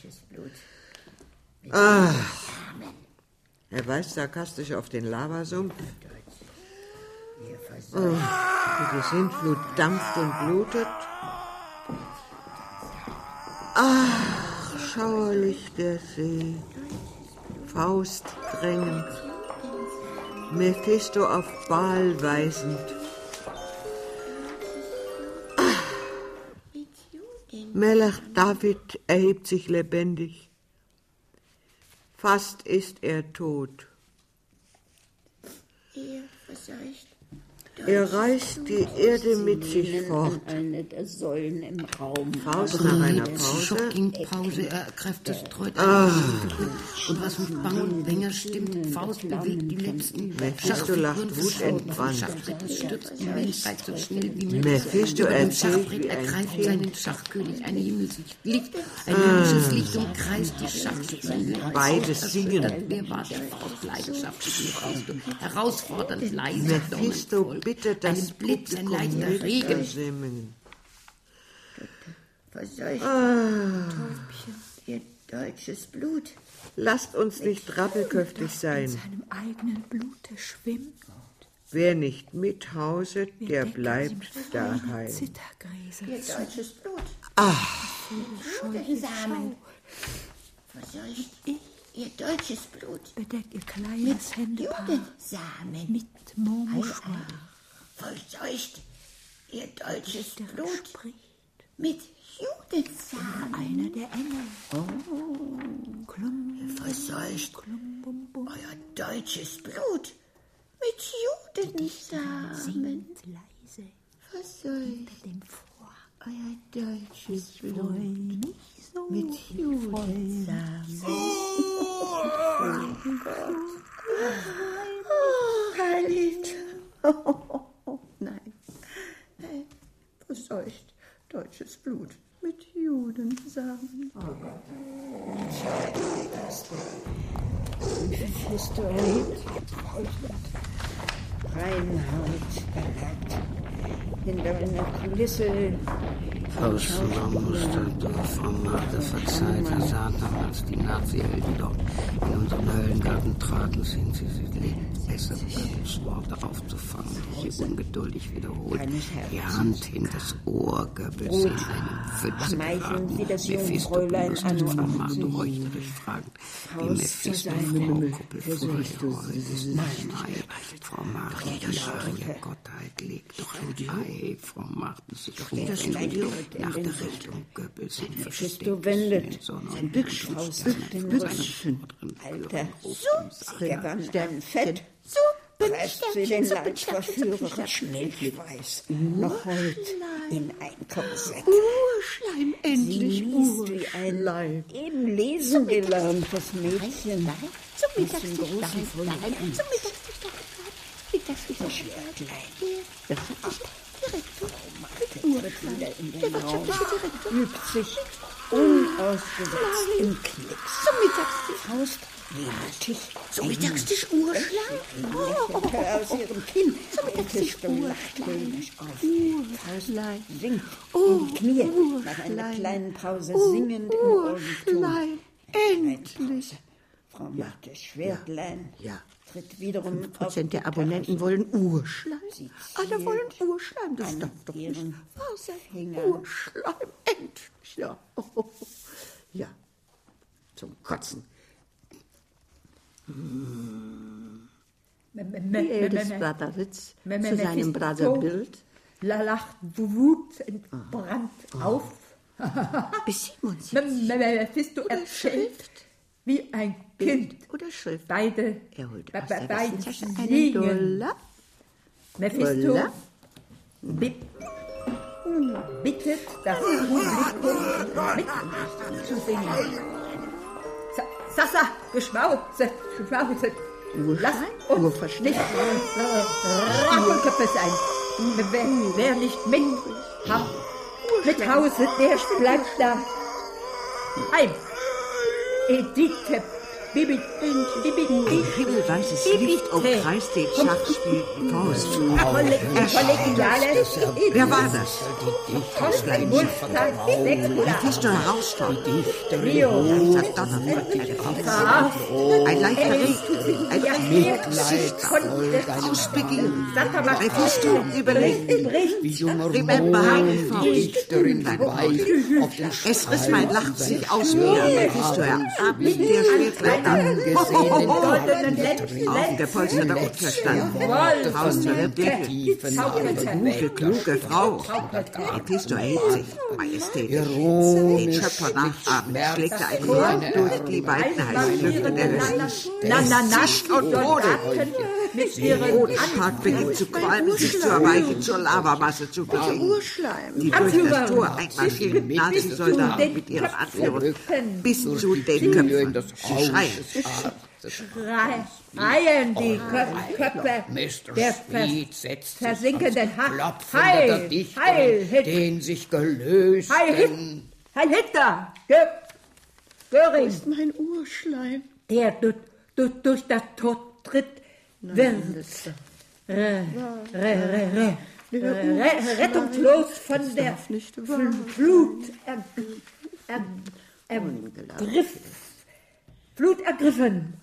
Speaker 7: Ach. Er weist sarkastisch auf den Lavasumpf. Oh, wie die Sintflut dampft und blutet. Ach, schauerlich der See. Faust drängend. Mephisto auf Baal weisend. Melech David erhebt sich lebendig. Fast ist er tot.
Speaker 8: Ihr verseucht.
Speaker 7: Er reißt die Erde mit sich fort.
Speaker 5: Eine der Säulen im Raum.
Speaker 7: Faust nach einer
Speaker 4: Pause.
Speaker 7: Pause.
Speaker 4: Er kräftet streut
Speaker 7: Ah.
Speaker 4: Und was mit Bang und Bänger stimmt, Faust bewegt die letzten
Speaker 7: Mephisto lacht wutentbrannt.
Speaker 4: Schachbrettel stürzt die Menschheit so schnell wie möglich.
Speaker 7: Mephisto erzählt wie ein
Speaker 4: ergreift seinen Schachkönig ein Himmelslicht. Ein
Speaker 7: Ah.
Speaker 4: himmlisches Licht umkreist die Schachspiele.
Speaker 7: Beide
Speaker 4: Faust
Speaker 7: singen.
Speaker 4: Wer war der Faust leidenschaftlich Mephisto? Herausfordernd leise,
Speaker 7: Mephisto bittet das
Speaker 4: Ein Blitz, ein leichter Regen.
Speaker 8: Verseucht.
Speaker 7: Ah.
Speaker 8: Täubchen, ihr deutsches Blut.
Speaker 7: Lasst uns nicht rappelköftig
Speaker 6: In
Speaker 7: sein.
Speaker 6: seinem eigenen Blute schwimmt.
Speaker 7: Wer nicht mithauset, der bleibt daheim.
Speaker 8: Ihr deutsches Blut.
Speaker 7: Ach.
Speaker 8: Verseucht. Ihr deutsches Blut.
Speaker 6: Bedeckt ihr kleines Händepaar mit Momoschwur.
Speaker 8: Verseucht. Ihr deutsches
Speaker 6: Der
Speaker 8: Blut.
Speaker 6: spricht
Speaker 8: Mit Judensamen.
Speaker 6: einer der Engel. Klum,
Speaker 8: Verseucht.
Speaker 6: klum, bum, bum.
Speaker 8: Euer deutsches Blut. Mit Judensamen.
Speaker 6: Leise
Speaker 8: Verseucht.
Speaker 6: dem Vorhang.
Speaker 8: Euer deutsches
Speaker 6: Freu
Speaker 8: Blut.
Speaker 6: so.
Speaker 8: Mit Judensamen. Oh. Oh, nein. Nein. Verseucht. Deutsches Blut. Mit Judensamen.
Speaker 5: Mephisto erhebt, Reinhold belagt, hinter einer Kulisse
Speaker 7: Faust nahm musste vom Markte verzeiht, Herr Satan, als die Nazi-Helden dort in unseren Höllengarten traten, sind sie sich besser Gottes Worte aufzufangen, die sie ungeduldig wiederholt. Die Hand in das Ohr Goebbels in eine Pfütze geraten. Mephisto vom Markt
Speaker 5: 18.
Speaker 7: räucherisch fragend, wie Mephisto Frau. Kuppel
Speaker 5: Versöhnst
Speaker 7: vor
Speaker 5: du
Speaker 7: ihr
Speaker 5: dieses
Speaker 7: Häuser
Speaker 5: Nein.
Speaker 7: Ei, Frau Maria, Arie Gottheit legt doch ein Ei, Frau machte sich
Speaker 5: in
Speaker 7: nach der Richtung Goebbels hin
Speaker 5: Mephisto wendet sein den Rücken. Alter, so, der Wand ein Fett, so, presst sie den Leib verführerisch Milchweiß, noch heut in ein Korsett.
Speaker 8: Urschleim, endlich
Speaker 5: ein eben lesen gelerntes Mädchen.
Speaker 8: Zum
Speaker 5: Aus dem großen.
Speaker 8: Zum Mittagstisch. Mittagstisch.
Speaker 5: Das Schwertlein.
Speaker 8: Das Direktor.
Speaker 5: Tritt wieder in den Raum, übt sich unausgesetzt im Knicks.
Speaker 8: Zum Mittagstisch.
Speaker 5: Faust wehmütig.
Speaker 8: Zum Mittagstisch Urschleim.
Speaker 5: lächelte aus ihrem Kinn. Mephisto lacht höhnisch auf. Faust sinkt in die Knie, nach einer kleinen Pause singend im Ohrenton.
Speaker 8: Urschleim, endlich.
Speaker 5: Frau Marthe Schwertlein
Speaker 8: Ja.
Speaker 5: tritt wiederum
Speaker 8: 5%
Speaker 5: auf die
Speaker 8: der Abonnenten wollen Urschleim. Alle wollen Urschleim. Das darf doch nicht wahr sein. Urschleim, endlich. Ja. ja. Zum Kotzen. Wie Edes Bradaritz zu seinem Brotherbild.
Speaker 6: La lacht Wut entbrannt auf.
Speaker 8: Bis 77.
Speaker 6: Mephisto erzählt wie ein Kind.
Speaker 8: Oder Schrift.
Speaker 6: Beide,
Speaker 8: Er holt aus
Speaker 6: be-
Speaker 8: der
Speaker 6: beide
Speaker 8: Westentasche einen
Speaker 6: singen.
Speaker 8: Dollar.
Speaker 6: Mephisto
Speaker 8: Dollar.
Speaker 6: bittet das Publikum mitzusingen. Sa- Sasa, Geschmauze, Geschmauze. Lass uns nicht Rabenköpfe sein. Wer, wer nicht mit, mit Hause, der bleibt da. Heim. Edith,
Speaker 7: Ein himmelweißes Licht umkreist den Schachspiel Faust. Wer war das?
Speaker 6: Kosten, Wolfgang, Sechs,
Speaker 7: Mephisto herausfordert.
Speaker 6: Rio,
Speaker 7: Das donnerförmliche Ein leichter Regen, ein Regen, aus Beginnen. Mephisto überlegt. Remember Heine Faust. Dein Wort. Es riss mein Lachen sich aus mir. Mephisto erab mit der Schwertleiter. Auf gepolsterter Unterstand. Faust zu der Decke. Gute, kluge Frau. Mephisto erhebt sich, majestätisch. Den Schöpfer nachahmend schlägt er einen Rand durch die weiten heißen Lüfte der Hölle.
Speaker 6: na, na, na,
Speaker 7: Zischt und brodelt.
Speaker 6: Mit ihren
Speaker 7: beginnt zu qualmen, sich zu erweichen, zur Lavamasse zu.
Speaker 8: Urschleim.
Speaker 7: Die durch das Tor einmarschierenden Nazi-Soldaten mit ihren Anführern bis zu den Köpfen. Sie schreien.
Speaker 6: Schreien die Kö- Köpfe.
Speaker 18: Mr.
Speaker 6: der
Speaker 18: Speed setzt
Speaker 6: versinkenden
Speaker 18: ans
Speaker 6: Ha-
Speaker 18: Klopfen
Speaker 6: Heil,
Speaker 18: der Dichterin,
Speaker 6: Heil, Hit-
Speaker 18: den sich gelösten.
Speaker 6: Heil, Hit- Heil Hitler, Gö Göring,
Speaker 8: ist mein Urschleim.
Speaker 6: der du, du, durch das Tor tritt, wird rettungslos von der Fl- Flut er, Flut ergriffen.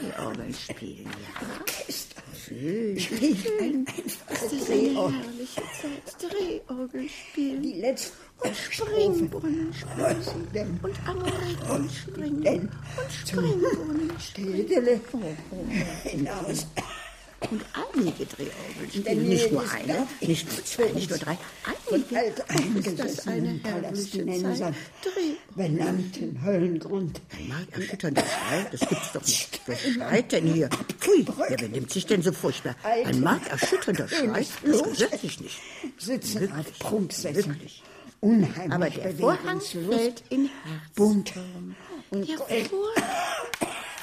Speaker 8: Die spielen, ja.
Speaker 5: Ich riech ein
Speaker 8: Das ist eine herrliche Zeit. Drehorgel spielen.
Speaker 5: Die letzte
Speaker 8: Und Springbrunnen spielen. Und Amoriten springen. Und Springbrunnen spielen.
Speaker 5: hinaus.
Speaker 8: Und einige Drehorgeln.
Speaker 5: Denn
Speaker 8: Nicht nur eine, nicht nur zwei, nicht nur drei. Einige. Oh, ist das eine herrliche Zeit. Dreh
Speaker 5: benannten Höllengrund.
Speaker 8: Ein markerschütternder Schrei, das gibt's doch nicht. Wer schreit denn hier? Pfui, wer benimmt sich denn so furchtbar? Ein markerschütternder Schrei, das gehört sich nicht.
Speaker 5: Sitzen auf Prunksesseln. Unheimlich
Speaker 8: Aber der Vorhang fällt in Herz.
Speaker 5: bunt und
Speaker 8: Der Vorhang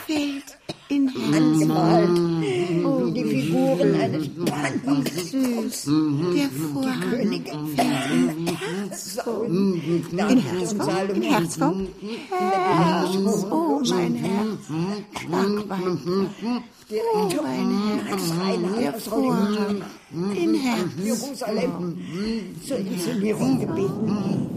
Speaker 8: fällt in
Speaker 5: angemalt, wie die Figuren eines
Speaker 8: Süß, der Vorhang
Speaker 5: Königin
Speaker 8: in
Speaker 5: Herzform.
Speaker 8: In Herzform? In Herzform? Herz, oh mein Herz. Schlagwein. Oh mein Herz. Der Vorhang in Herz.
Speaker 5: Jerusalem zur Inszenierung gebeten.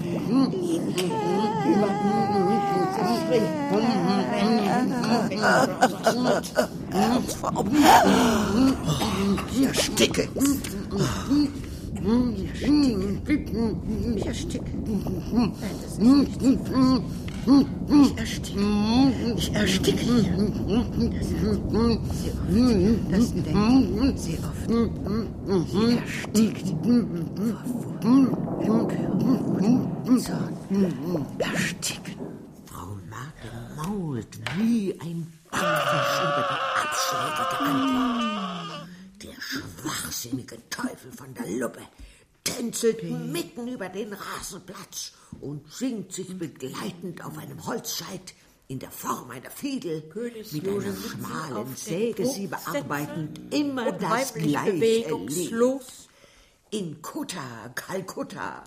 Speaker 8: Ich ersticke. Ich ersticke. Nein, das ist nicht. Ich ersticke. Ich ersticke hier. Das denkt sehr oft. Sie erstickt. Vor Wut, Empörung und Zorn. Ersticken.
Speaker 7: Frau Marke mault wie ein Bankfisch über die abschlägige Antwort. Der schwachsinnige Teufel von der Luppe tänzelt mitten über den Rasenplatz und schwingt sich begleitend auf einem Holzscheit in der Form einer Fiedel, mit einer schmalen Säge sie bearbeitend, immer das gleiche Lied. In Kutta, Kalkutta,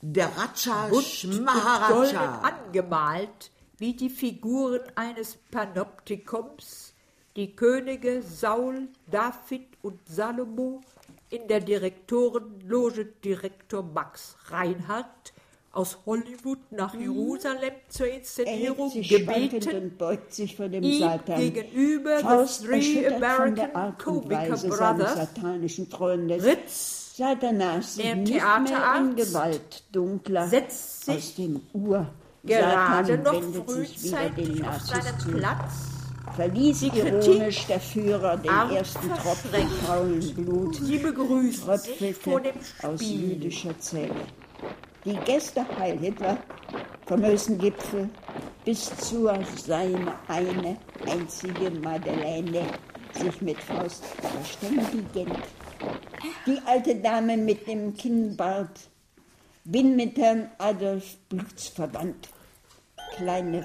Speaker 7: der Raja
Speaker 19: golden
Speaker 7: Maharaja.
Speaker 19: angemalt wie die Figuren eines Panoptikums, die Könige Saul, David und Salomo
Speaker 6: in der Direktorenloge Direktor Max Reinhardt aus Hollywood nach Jerusalem zur Inszenierung gebeten,
Speaker 5: beugt sich vor dem
Speaker 6: ihm
Speaker 5: Satan.
Speaker 6: gegenüber
Speaker 5: Faust
Speaker 6: the Three American
Speaker 5: seines
Speaker 6: Brothers. Ritz,
Speaker 5: Satanas
Speaker 6: der Theaterarzt,
Speaker 5: Gewalt dunkler
Speaker 6: setzt sich
Speaker 5: aus dem Ur.
Speaker 6: gerade
Speaker 5: Satan
Speaker 6: noch frühzeitig auf seinen. Platz,
Speaker 5: Verließ
Speaker 6: Die
Speaker 5: ironisch
Speaker 6: Kritik
Speaker 5: der Führer den ersten Tropfen faulen Blut,
Speaker 6: Sie begrüßen sich vor dem
Speaker 5: aus
Speaker 6: Spiel.
Speaker 5: jüdischer Zelle. Die Gäste Heil Hitler vom höchsten Gipfel bis zur seine eine einzige Madeleine sich mit Faust verständigend. Die alte Dame mit dem Kinnbart bin mit Herrn Adolf blutsverwandt. Kleine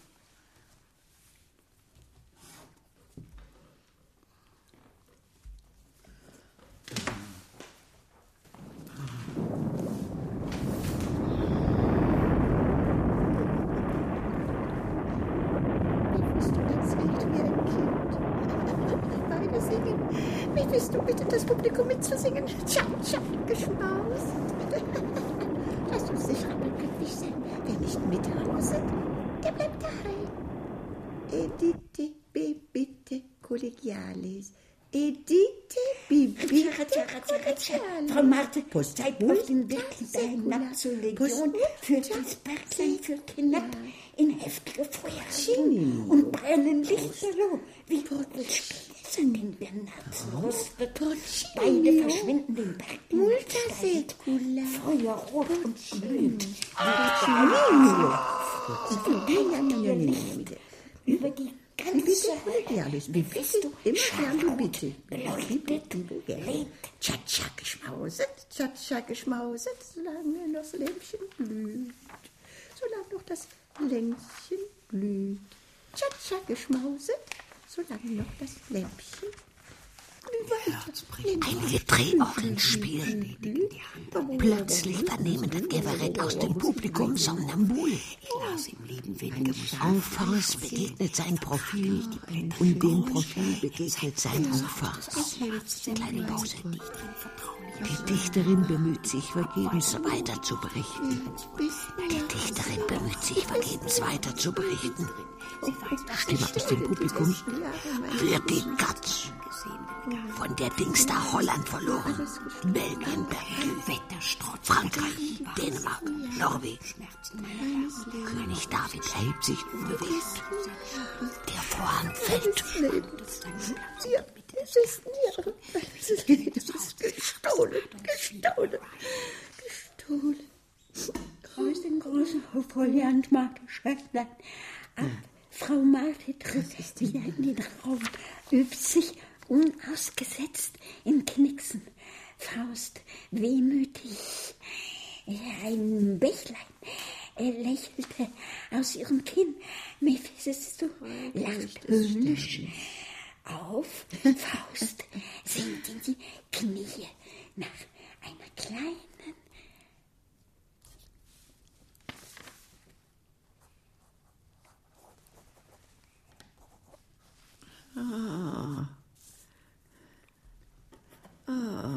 Speaker 8: Willst du bitte das Publikum mitzusingen? Tja, tja, geschmaust. Lass uns sicher aber glücklich sein. Wer nicht mithauset, der bleibt daheim. Edite, bibite, collegialis. Edite, bibite, collegialis.
Speaker 5: Frau Marte, zeigt auf den Bildkleider hinab zur Legion für das Berglein für Kinder in heftige Feuer und brennen Lichterloh wie Splitzen in der Nazenrüstet. Beide verschwinden den Berg
Speaker 8: Multasecula.
Speaker 5: Feuerrot und glühend. Über die ganze.
Speaker 8: Wie bist du? Immer gern du bitte.
Speaker 5: Leuchtet,
Speaker 8: lebt. Tscha-tscha geschmauset, tscha-tscha geschmauset, solange das Lämpchen blüht. Solange noch das Lämpchen blüht. Tscha-tscha geschmauset, solange noch das Lämpchen
Speaker 4: Einige Drehorgeln spielen. Plötzlich vernehmen das Gewerett aus dem Publikum Somnambul. Enfance begegnet sein Profil und dem Profil begegnet sein Enfance. Kleine Pause. Die Dichterin bemüht sich vergebens weiter zu berichten. Die Dichterin bemüht sich vergebens weiter zu berichten. Stimme aus dem Publikum. Für die Katz. Von der Dings da Holland verloren. Belgien, Berlin, Frankreich, Dänemark, Norwegen. König David erhebt sich unbewegt. Der Vorhang fällt.
Speaker 8: Ja, es ist ihre. Es ist gestohlen, gestohlen, gestohlen.
Speaker 5: Aus dem großen Foliant Marke Schäftlein ab. Frau Marthe tritt wieder in den Raum, übt sich unausgesetzt im Knicksen. Faust wehmütig. Ein Bächlein lächelte aus ihrem Kinn. Mephisto lacht höhnisch. Auf, Faust sinkt in die Knie nach einer kleinen
Speaker 20: Ah. Ah.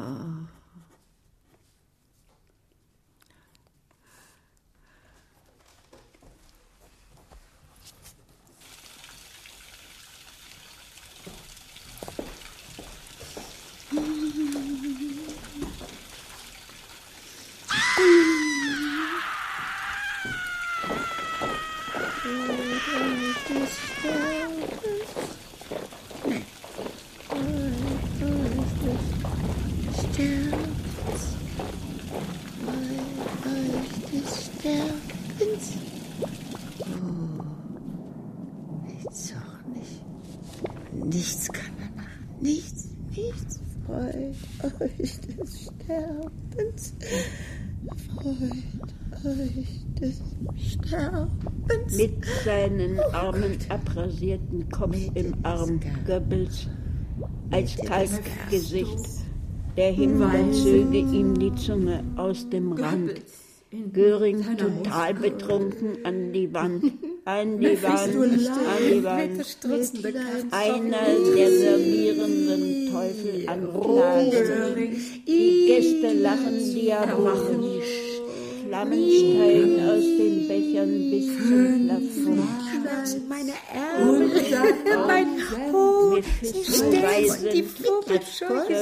Speaker 8: Nichts kann er machen. Nichts, nichts. Freud euch des Sterbens, freut euch des Sterbens.
Speaker 5: Mit seinen armen, abrasierten Kopf im Arm Goebbels als Kalkgesicht. Der Himmel zöge ihm die Zunge aus dem Rand. Göring total betrunken an die Wand, an die Wand, an die Wand. Einer der servierenden Teufel anklagen. Die Gäste lachen diabolisch. Flammen steigen aus den Bechern bis zum Plafond.
Speaker 21: Meine Ärmel, mein Hut, sie stellen die Vogelscheuche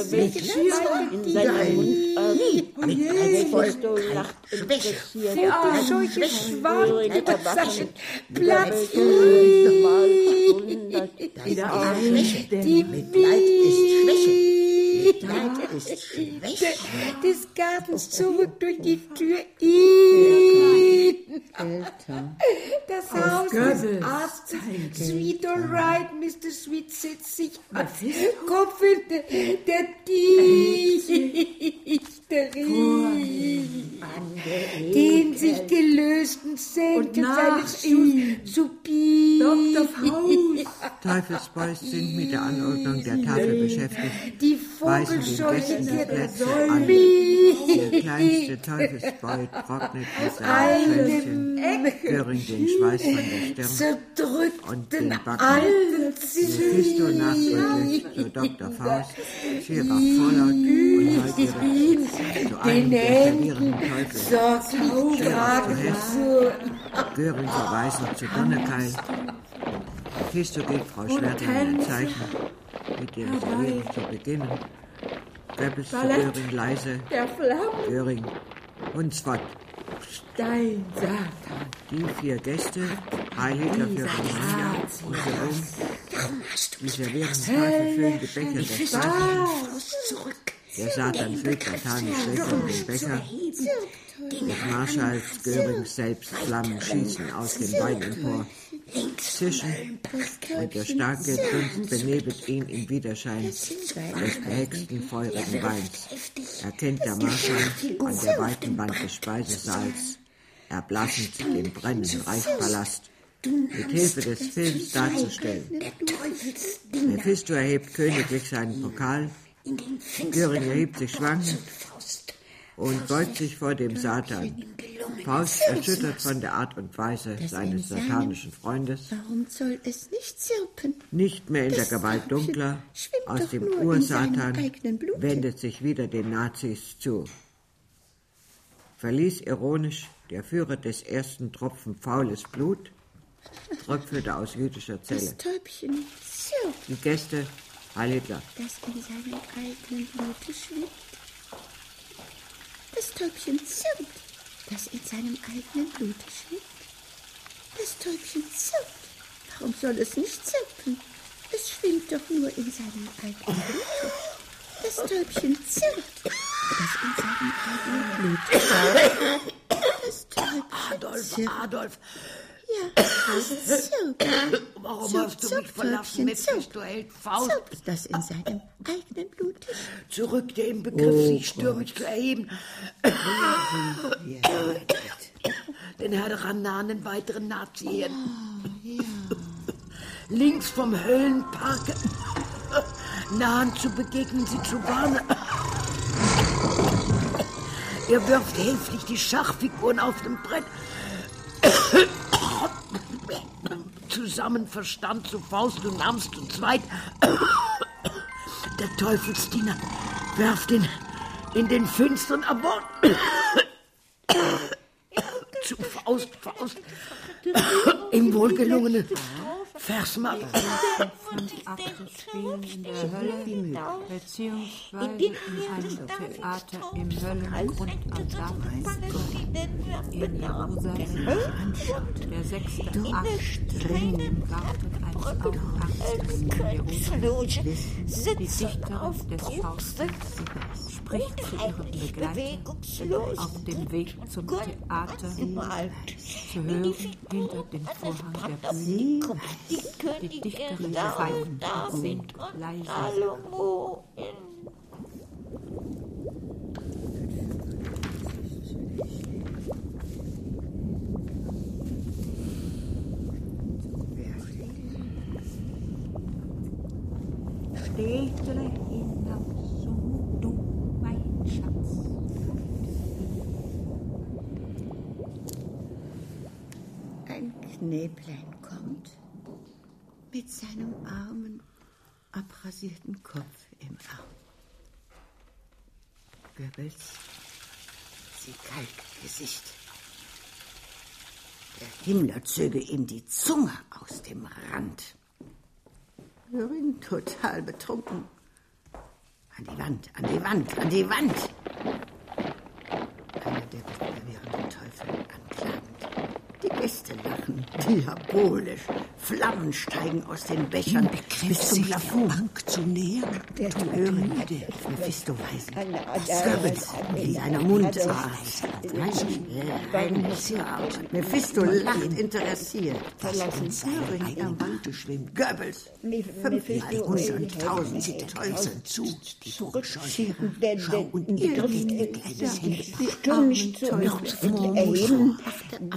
Speaker 5: in seinem Mund auf. Mephisto lacht.
Speaker 21: Vogelscheuche schwankt über seinen Platz.
Speaker 8: Wieder Die Mitleid ist Schwäche. Mitleid ist Schwäche.
Speaker 21: Des Gartens zurück durch die Tür. In das Haus des Arztes. Sweet alright, Mr. Sweet sitzt sich an. Kopf der, der Dichterin. Den sich gelösten Senken seines Schuhs zu
Speaker 6: Dr. Faust.
Speaker 7: Teufelsboys sind mit der Anordnung der Tafel beschäftigt.
Speaker 21: Die Vogelscheuche geht
Speaker 7: Plätze. Der kleinste Teufelsboy trocknet mit seinem Schwänzchen Göring den Schweiß von der Stirn und den Backen. Mephisto nachdrücklich zu Dr. Faust, Schirach vorlaut und neugierig zu der
Speaker 21: Händen
Speaker 7: verwirrenden Teufel. Schirach zu Hess,
Speaker 21: Grad
Speaker 7: Göring verweisend zu Donnerkeil. Mephisto gibt Frau Schwerter ein Zeichen, mit ihrem Servieren zu beginnen. Goebbels zu. Göring leise.
Speaker 6: Der Flammen.
Speaker 7: Göring.
Speaker 6: Dein Satan.
Speaker 7: Die vier Gäste, Heiliger für Romagna und für Rom, die servieren Tafel füllen die Becher des Satans. Der Satan füllt satanisch lächelnd den Becher. Des Marschalls Görings selbst Flammen schießen aus dem Wein empor. Zischen und der starke Dunst benebelt ihn im Widerschein des behexten feurigen Weins. Erkennt der Marschall an der weiten Wand des Speisesaals, erblassend den brennenden Reichspalast, mit Hilfe des Films darzustellen. Mephisto erhebt königlich seinen Pokal, Göring erhebt sich schwankend und beugt sich vor dem Satan. Faust erschüttert von der Art und Weise seines satanischen Freundes,
Speaker 8: Warum soll es nicht zirpen?
Speaker 7: nicht mehr in der Gewalt dunkler, aus dem Ursatan, wendet sich wieder den Nazis zu. Verließ ironisch der Führer des ersten Tropfen faules Blut, tröpfelte aus jüdischer Zelle.
Speaker 8: Das Täubchen zirpt,
Speaker 7: Die Gäste, Heil Hitler.
Speaker 8: das in seinem eigenen Blute schwimmt. Das Täubchen zirpt, das in seinem eigenen Blute schwimmt. Das Täubchen zirpt. Warum soll es nicht zirpen? Es schwimmt doch nur in seinem eigenen Blute. Das Täubchen zirpt, das in seinem eigenen Blute schwimmt. Das Täubchen
Speaker 4: Adolf,
Speaker 8: zirpt.
Speaker 4: Adolf,
Speaker 8: Ja, es zirpt.
Speaker 4: warum
Speaker 8: Zirp,
Speaker 4: hast du
Speaker 8: zirp,
Speaker 4: mich verlassen?
Speaker 8: Täubchen, zirp.
Speaker 4: Mephisto hält Faust.
Speaker 8: Zirpt, das in seinem eigenen Blute
Speaker 4: Zurück, der im Begriff, sich stürmisch zu erheben. Den herannahenden weiteren Nazi-Herden. Links vom Höllenpark. Nahen zu begegnen sie zu warnen. Er wirft hilflich die Schachfiguren auf dem Brett. Zusammen verstand zu Faust und Arms zu zweit. Der Teufelsdiener werft ihn in den finsteren Abort. Zu Faust, Faust. Im wohlgelungenen Versmaß.
Speaker 6: Von Abschlussspielen in der Hölle, beziehungsweise in einem Theater im Höllengrund am Damm in Jerusalem. Der sechste Akt drin im Garten eines Aufwachsens in Jerusalem. Die Dichterin des Faustes spricht zu ihren Begleitern auf dem Weg zum Theater, zu hören hinter dem Vorhang der Bühne die Dichterin pfeifen und singt leise.
Speaker 8: Steh, Knäblein kommt mit seinem armen, abrasierten Kopf im Arm. Goebbels sieht Kaltgesicht. Der Himmler zöge ihm die Zunge aus dem Rand. Göring total betrunken. An die Wand, an die Wand, an die Wand. Einer der wettbewehrenden Teufel anklagend. Die Gäste lachen diabolisch. Flammen steigen aus den Bechern bis zum Plafond.
Speaker 7: Bank zu nähern.
Speaker 8: Der hören Mephisto weisen. Goebbels in seiner Mundart. Mephisto lacht interessiert.
Speaker 7: Verlassen
Speaker 8: Göring am Wand schwimmt. Goebbels. Hunderttausend Teufel zu.
Speaker 7: Die Vorgescheuchen.
Speaker 5: Schau
Speaker 7: und ihr kleines Händchen.
Speaker 5: Stürmisch zu erheben,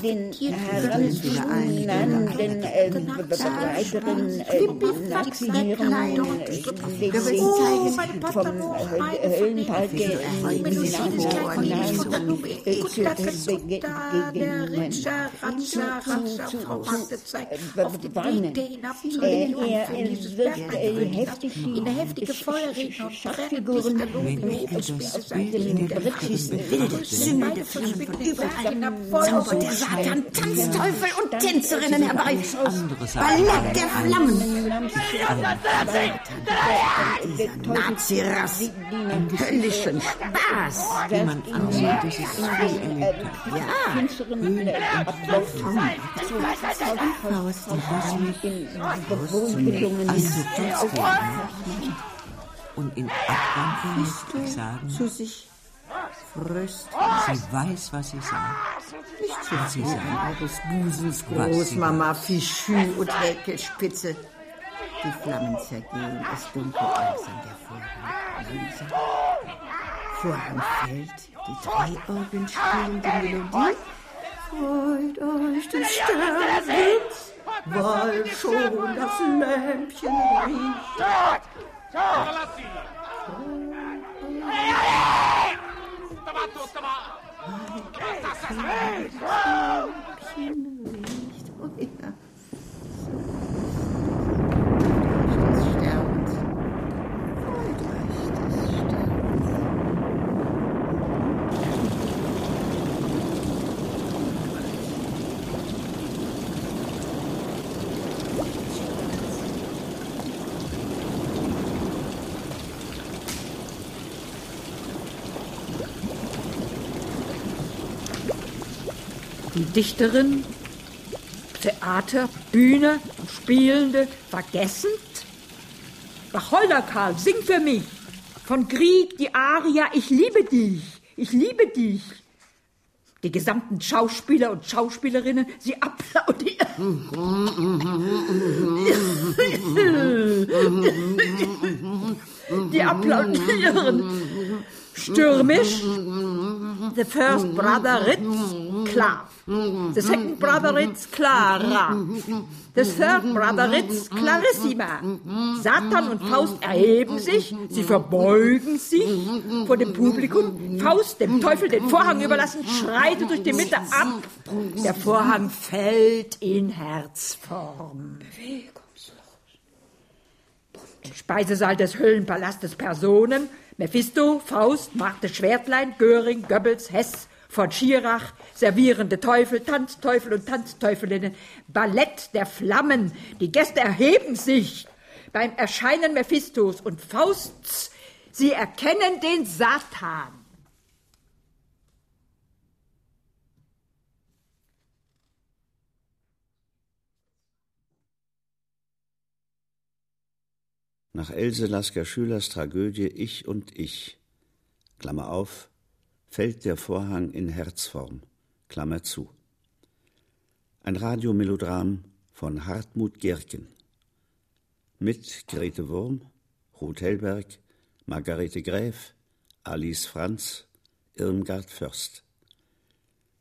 Speaker 5: den heranzunahenden äh, weiteren äh, Nazieren vom Höllenpark
Speaker 4: in der heftige Feuerregen und
Speaker 5: Schachfiguren
Speaker 8: wilde, sünde von überall. Zaubert der Satan Tanzteufel und Tänzerinnen herbei. Ballett der Flammen. Dieser Nazi-Rass. Höllischen Spaß.
Speaker 7: Jemand außer dieses Spiel erlebt hat.
Speaker 8: Ja.
Speaker 7: Faust, die was mich
Speaker 5: bewohnbedungen
Speaker 7: und in Abwandlung muss ich sagen,
Speaker 8: Zu sich fröst.
Speaker 7: sie weiß, was sie sagt.
Speaker 8: Nicht zu
Speaker 7: Was sie sagt.
Speaker 8: eures Busens Großmama Fichu und Häkelspitze. Die Flammen zergehen, es dunkelt alles an der Vorhang. Langsam. Vorhang fällt, die drei Orgeln spielen die Melodie. Freut euch des Sterbens, weil schon das Lämpchen riecht. Lämpchen riecht. Oh ja. Des Sterbens. Freut euch des Sterbens.
Speaker 6: Die Dichterin, Theater, Bühne, Spielende, vergessend? Wacholder Karl, sing für mich. Von Krieg die Aria, ich liebe dich, ich liebe dich. Die gesamten Schauspieler und Schauspielerinnen, sie applaudieren. Die applaudieren. Stürmisch. The first brother Ritz, klar. The second brother Ritz, Clara. The third brother Ritz, Clarissima. Satan und Faust erheben sich, sie verbeugen sich vor dem Publikum. Faust dem Teufel den Vorhang überlassen, schreitet durch die Mitte ab. Der Vorhang fällt in Herzform. Im Speisesaal des Höllenpalastes Personen, Mephisto, Faust, Marthe Schwertlein, Göring, Goebbels, Hess, von Schirach, servierende Teufel, Tanzteufel und Tanzteufelinnen, Ballett der Flammen, die Gäste erheben sich beim Erscheinen Mephistos und Fausts, sie erkennen den Satan.
Speaker 2: Nach Else Lasker Schülers Tragödie Ich und Ich, Klammer auf, fällt der Vorhang in Herzform, Klammer zu. Ein Radiomelodram von Hartmut Gerken. Mit Grete Wurm, Ruth Hellberg, Margarete Gräf, Alice Franz, Irmgard Först.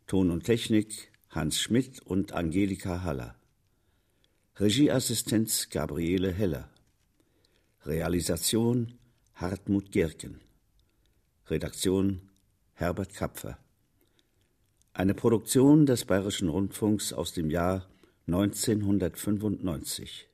Speaker 2: Ton und Technik Hans Schmidt und Angelika Haller. Regieassistenz Gabriele Heller. Realisation Hartmut Gierken. Redaktion Herbert Kapfer. Eine Produktion des Bayerischen Rundfunks aus dem Jahr 1995.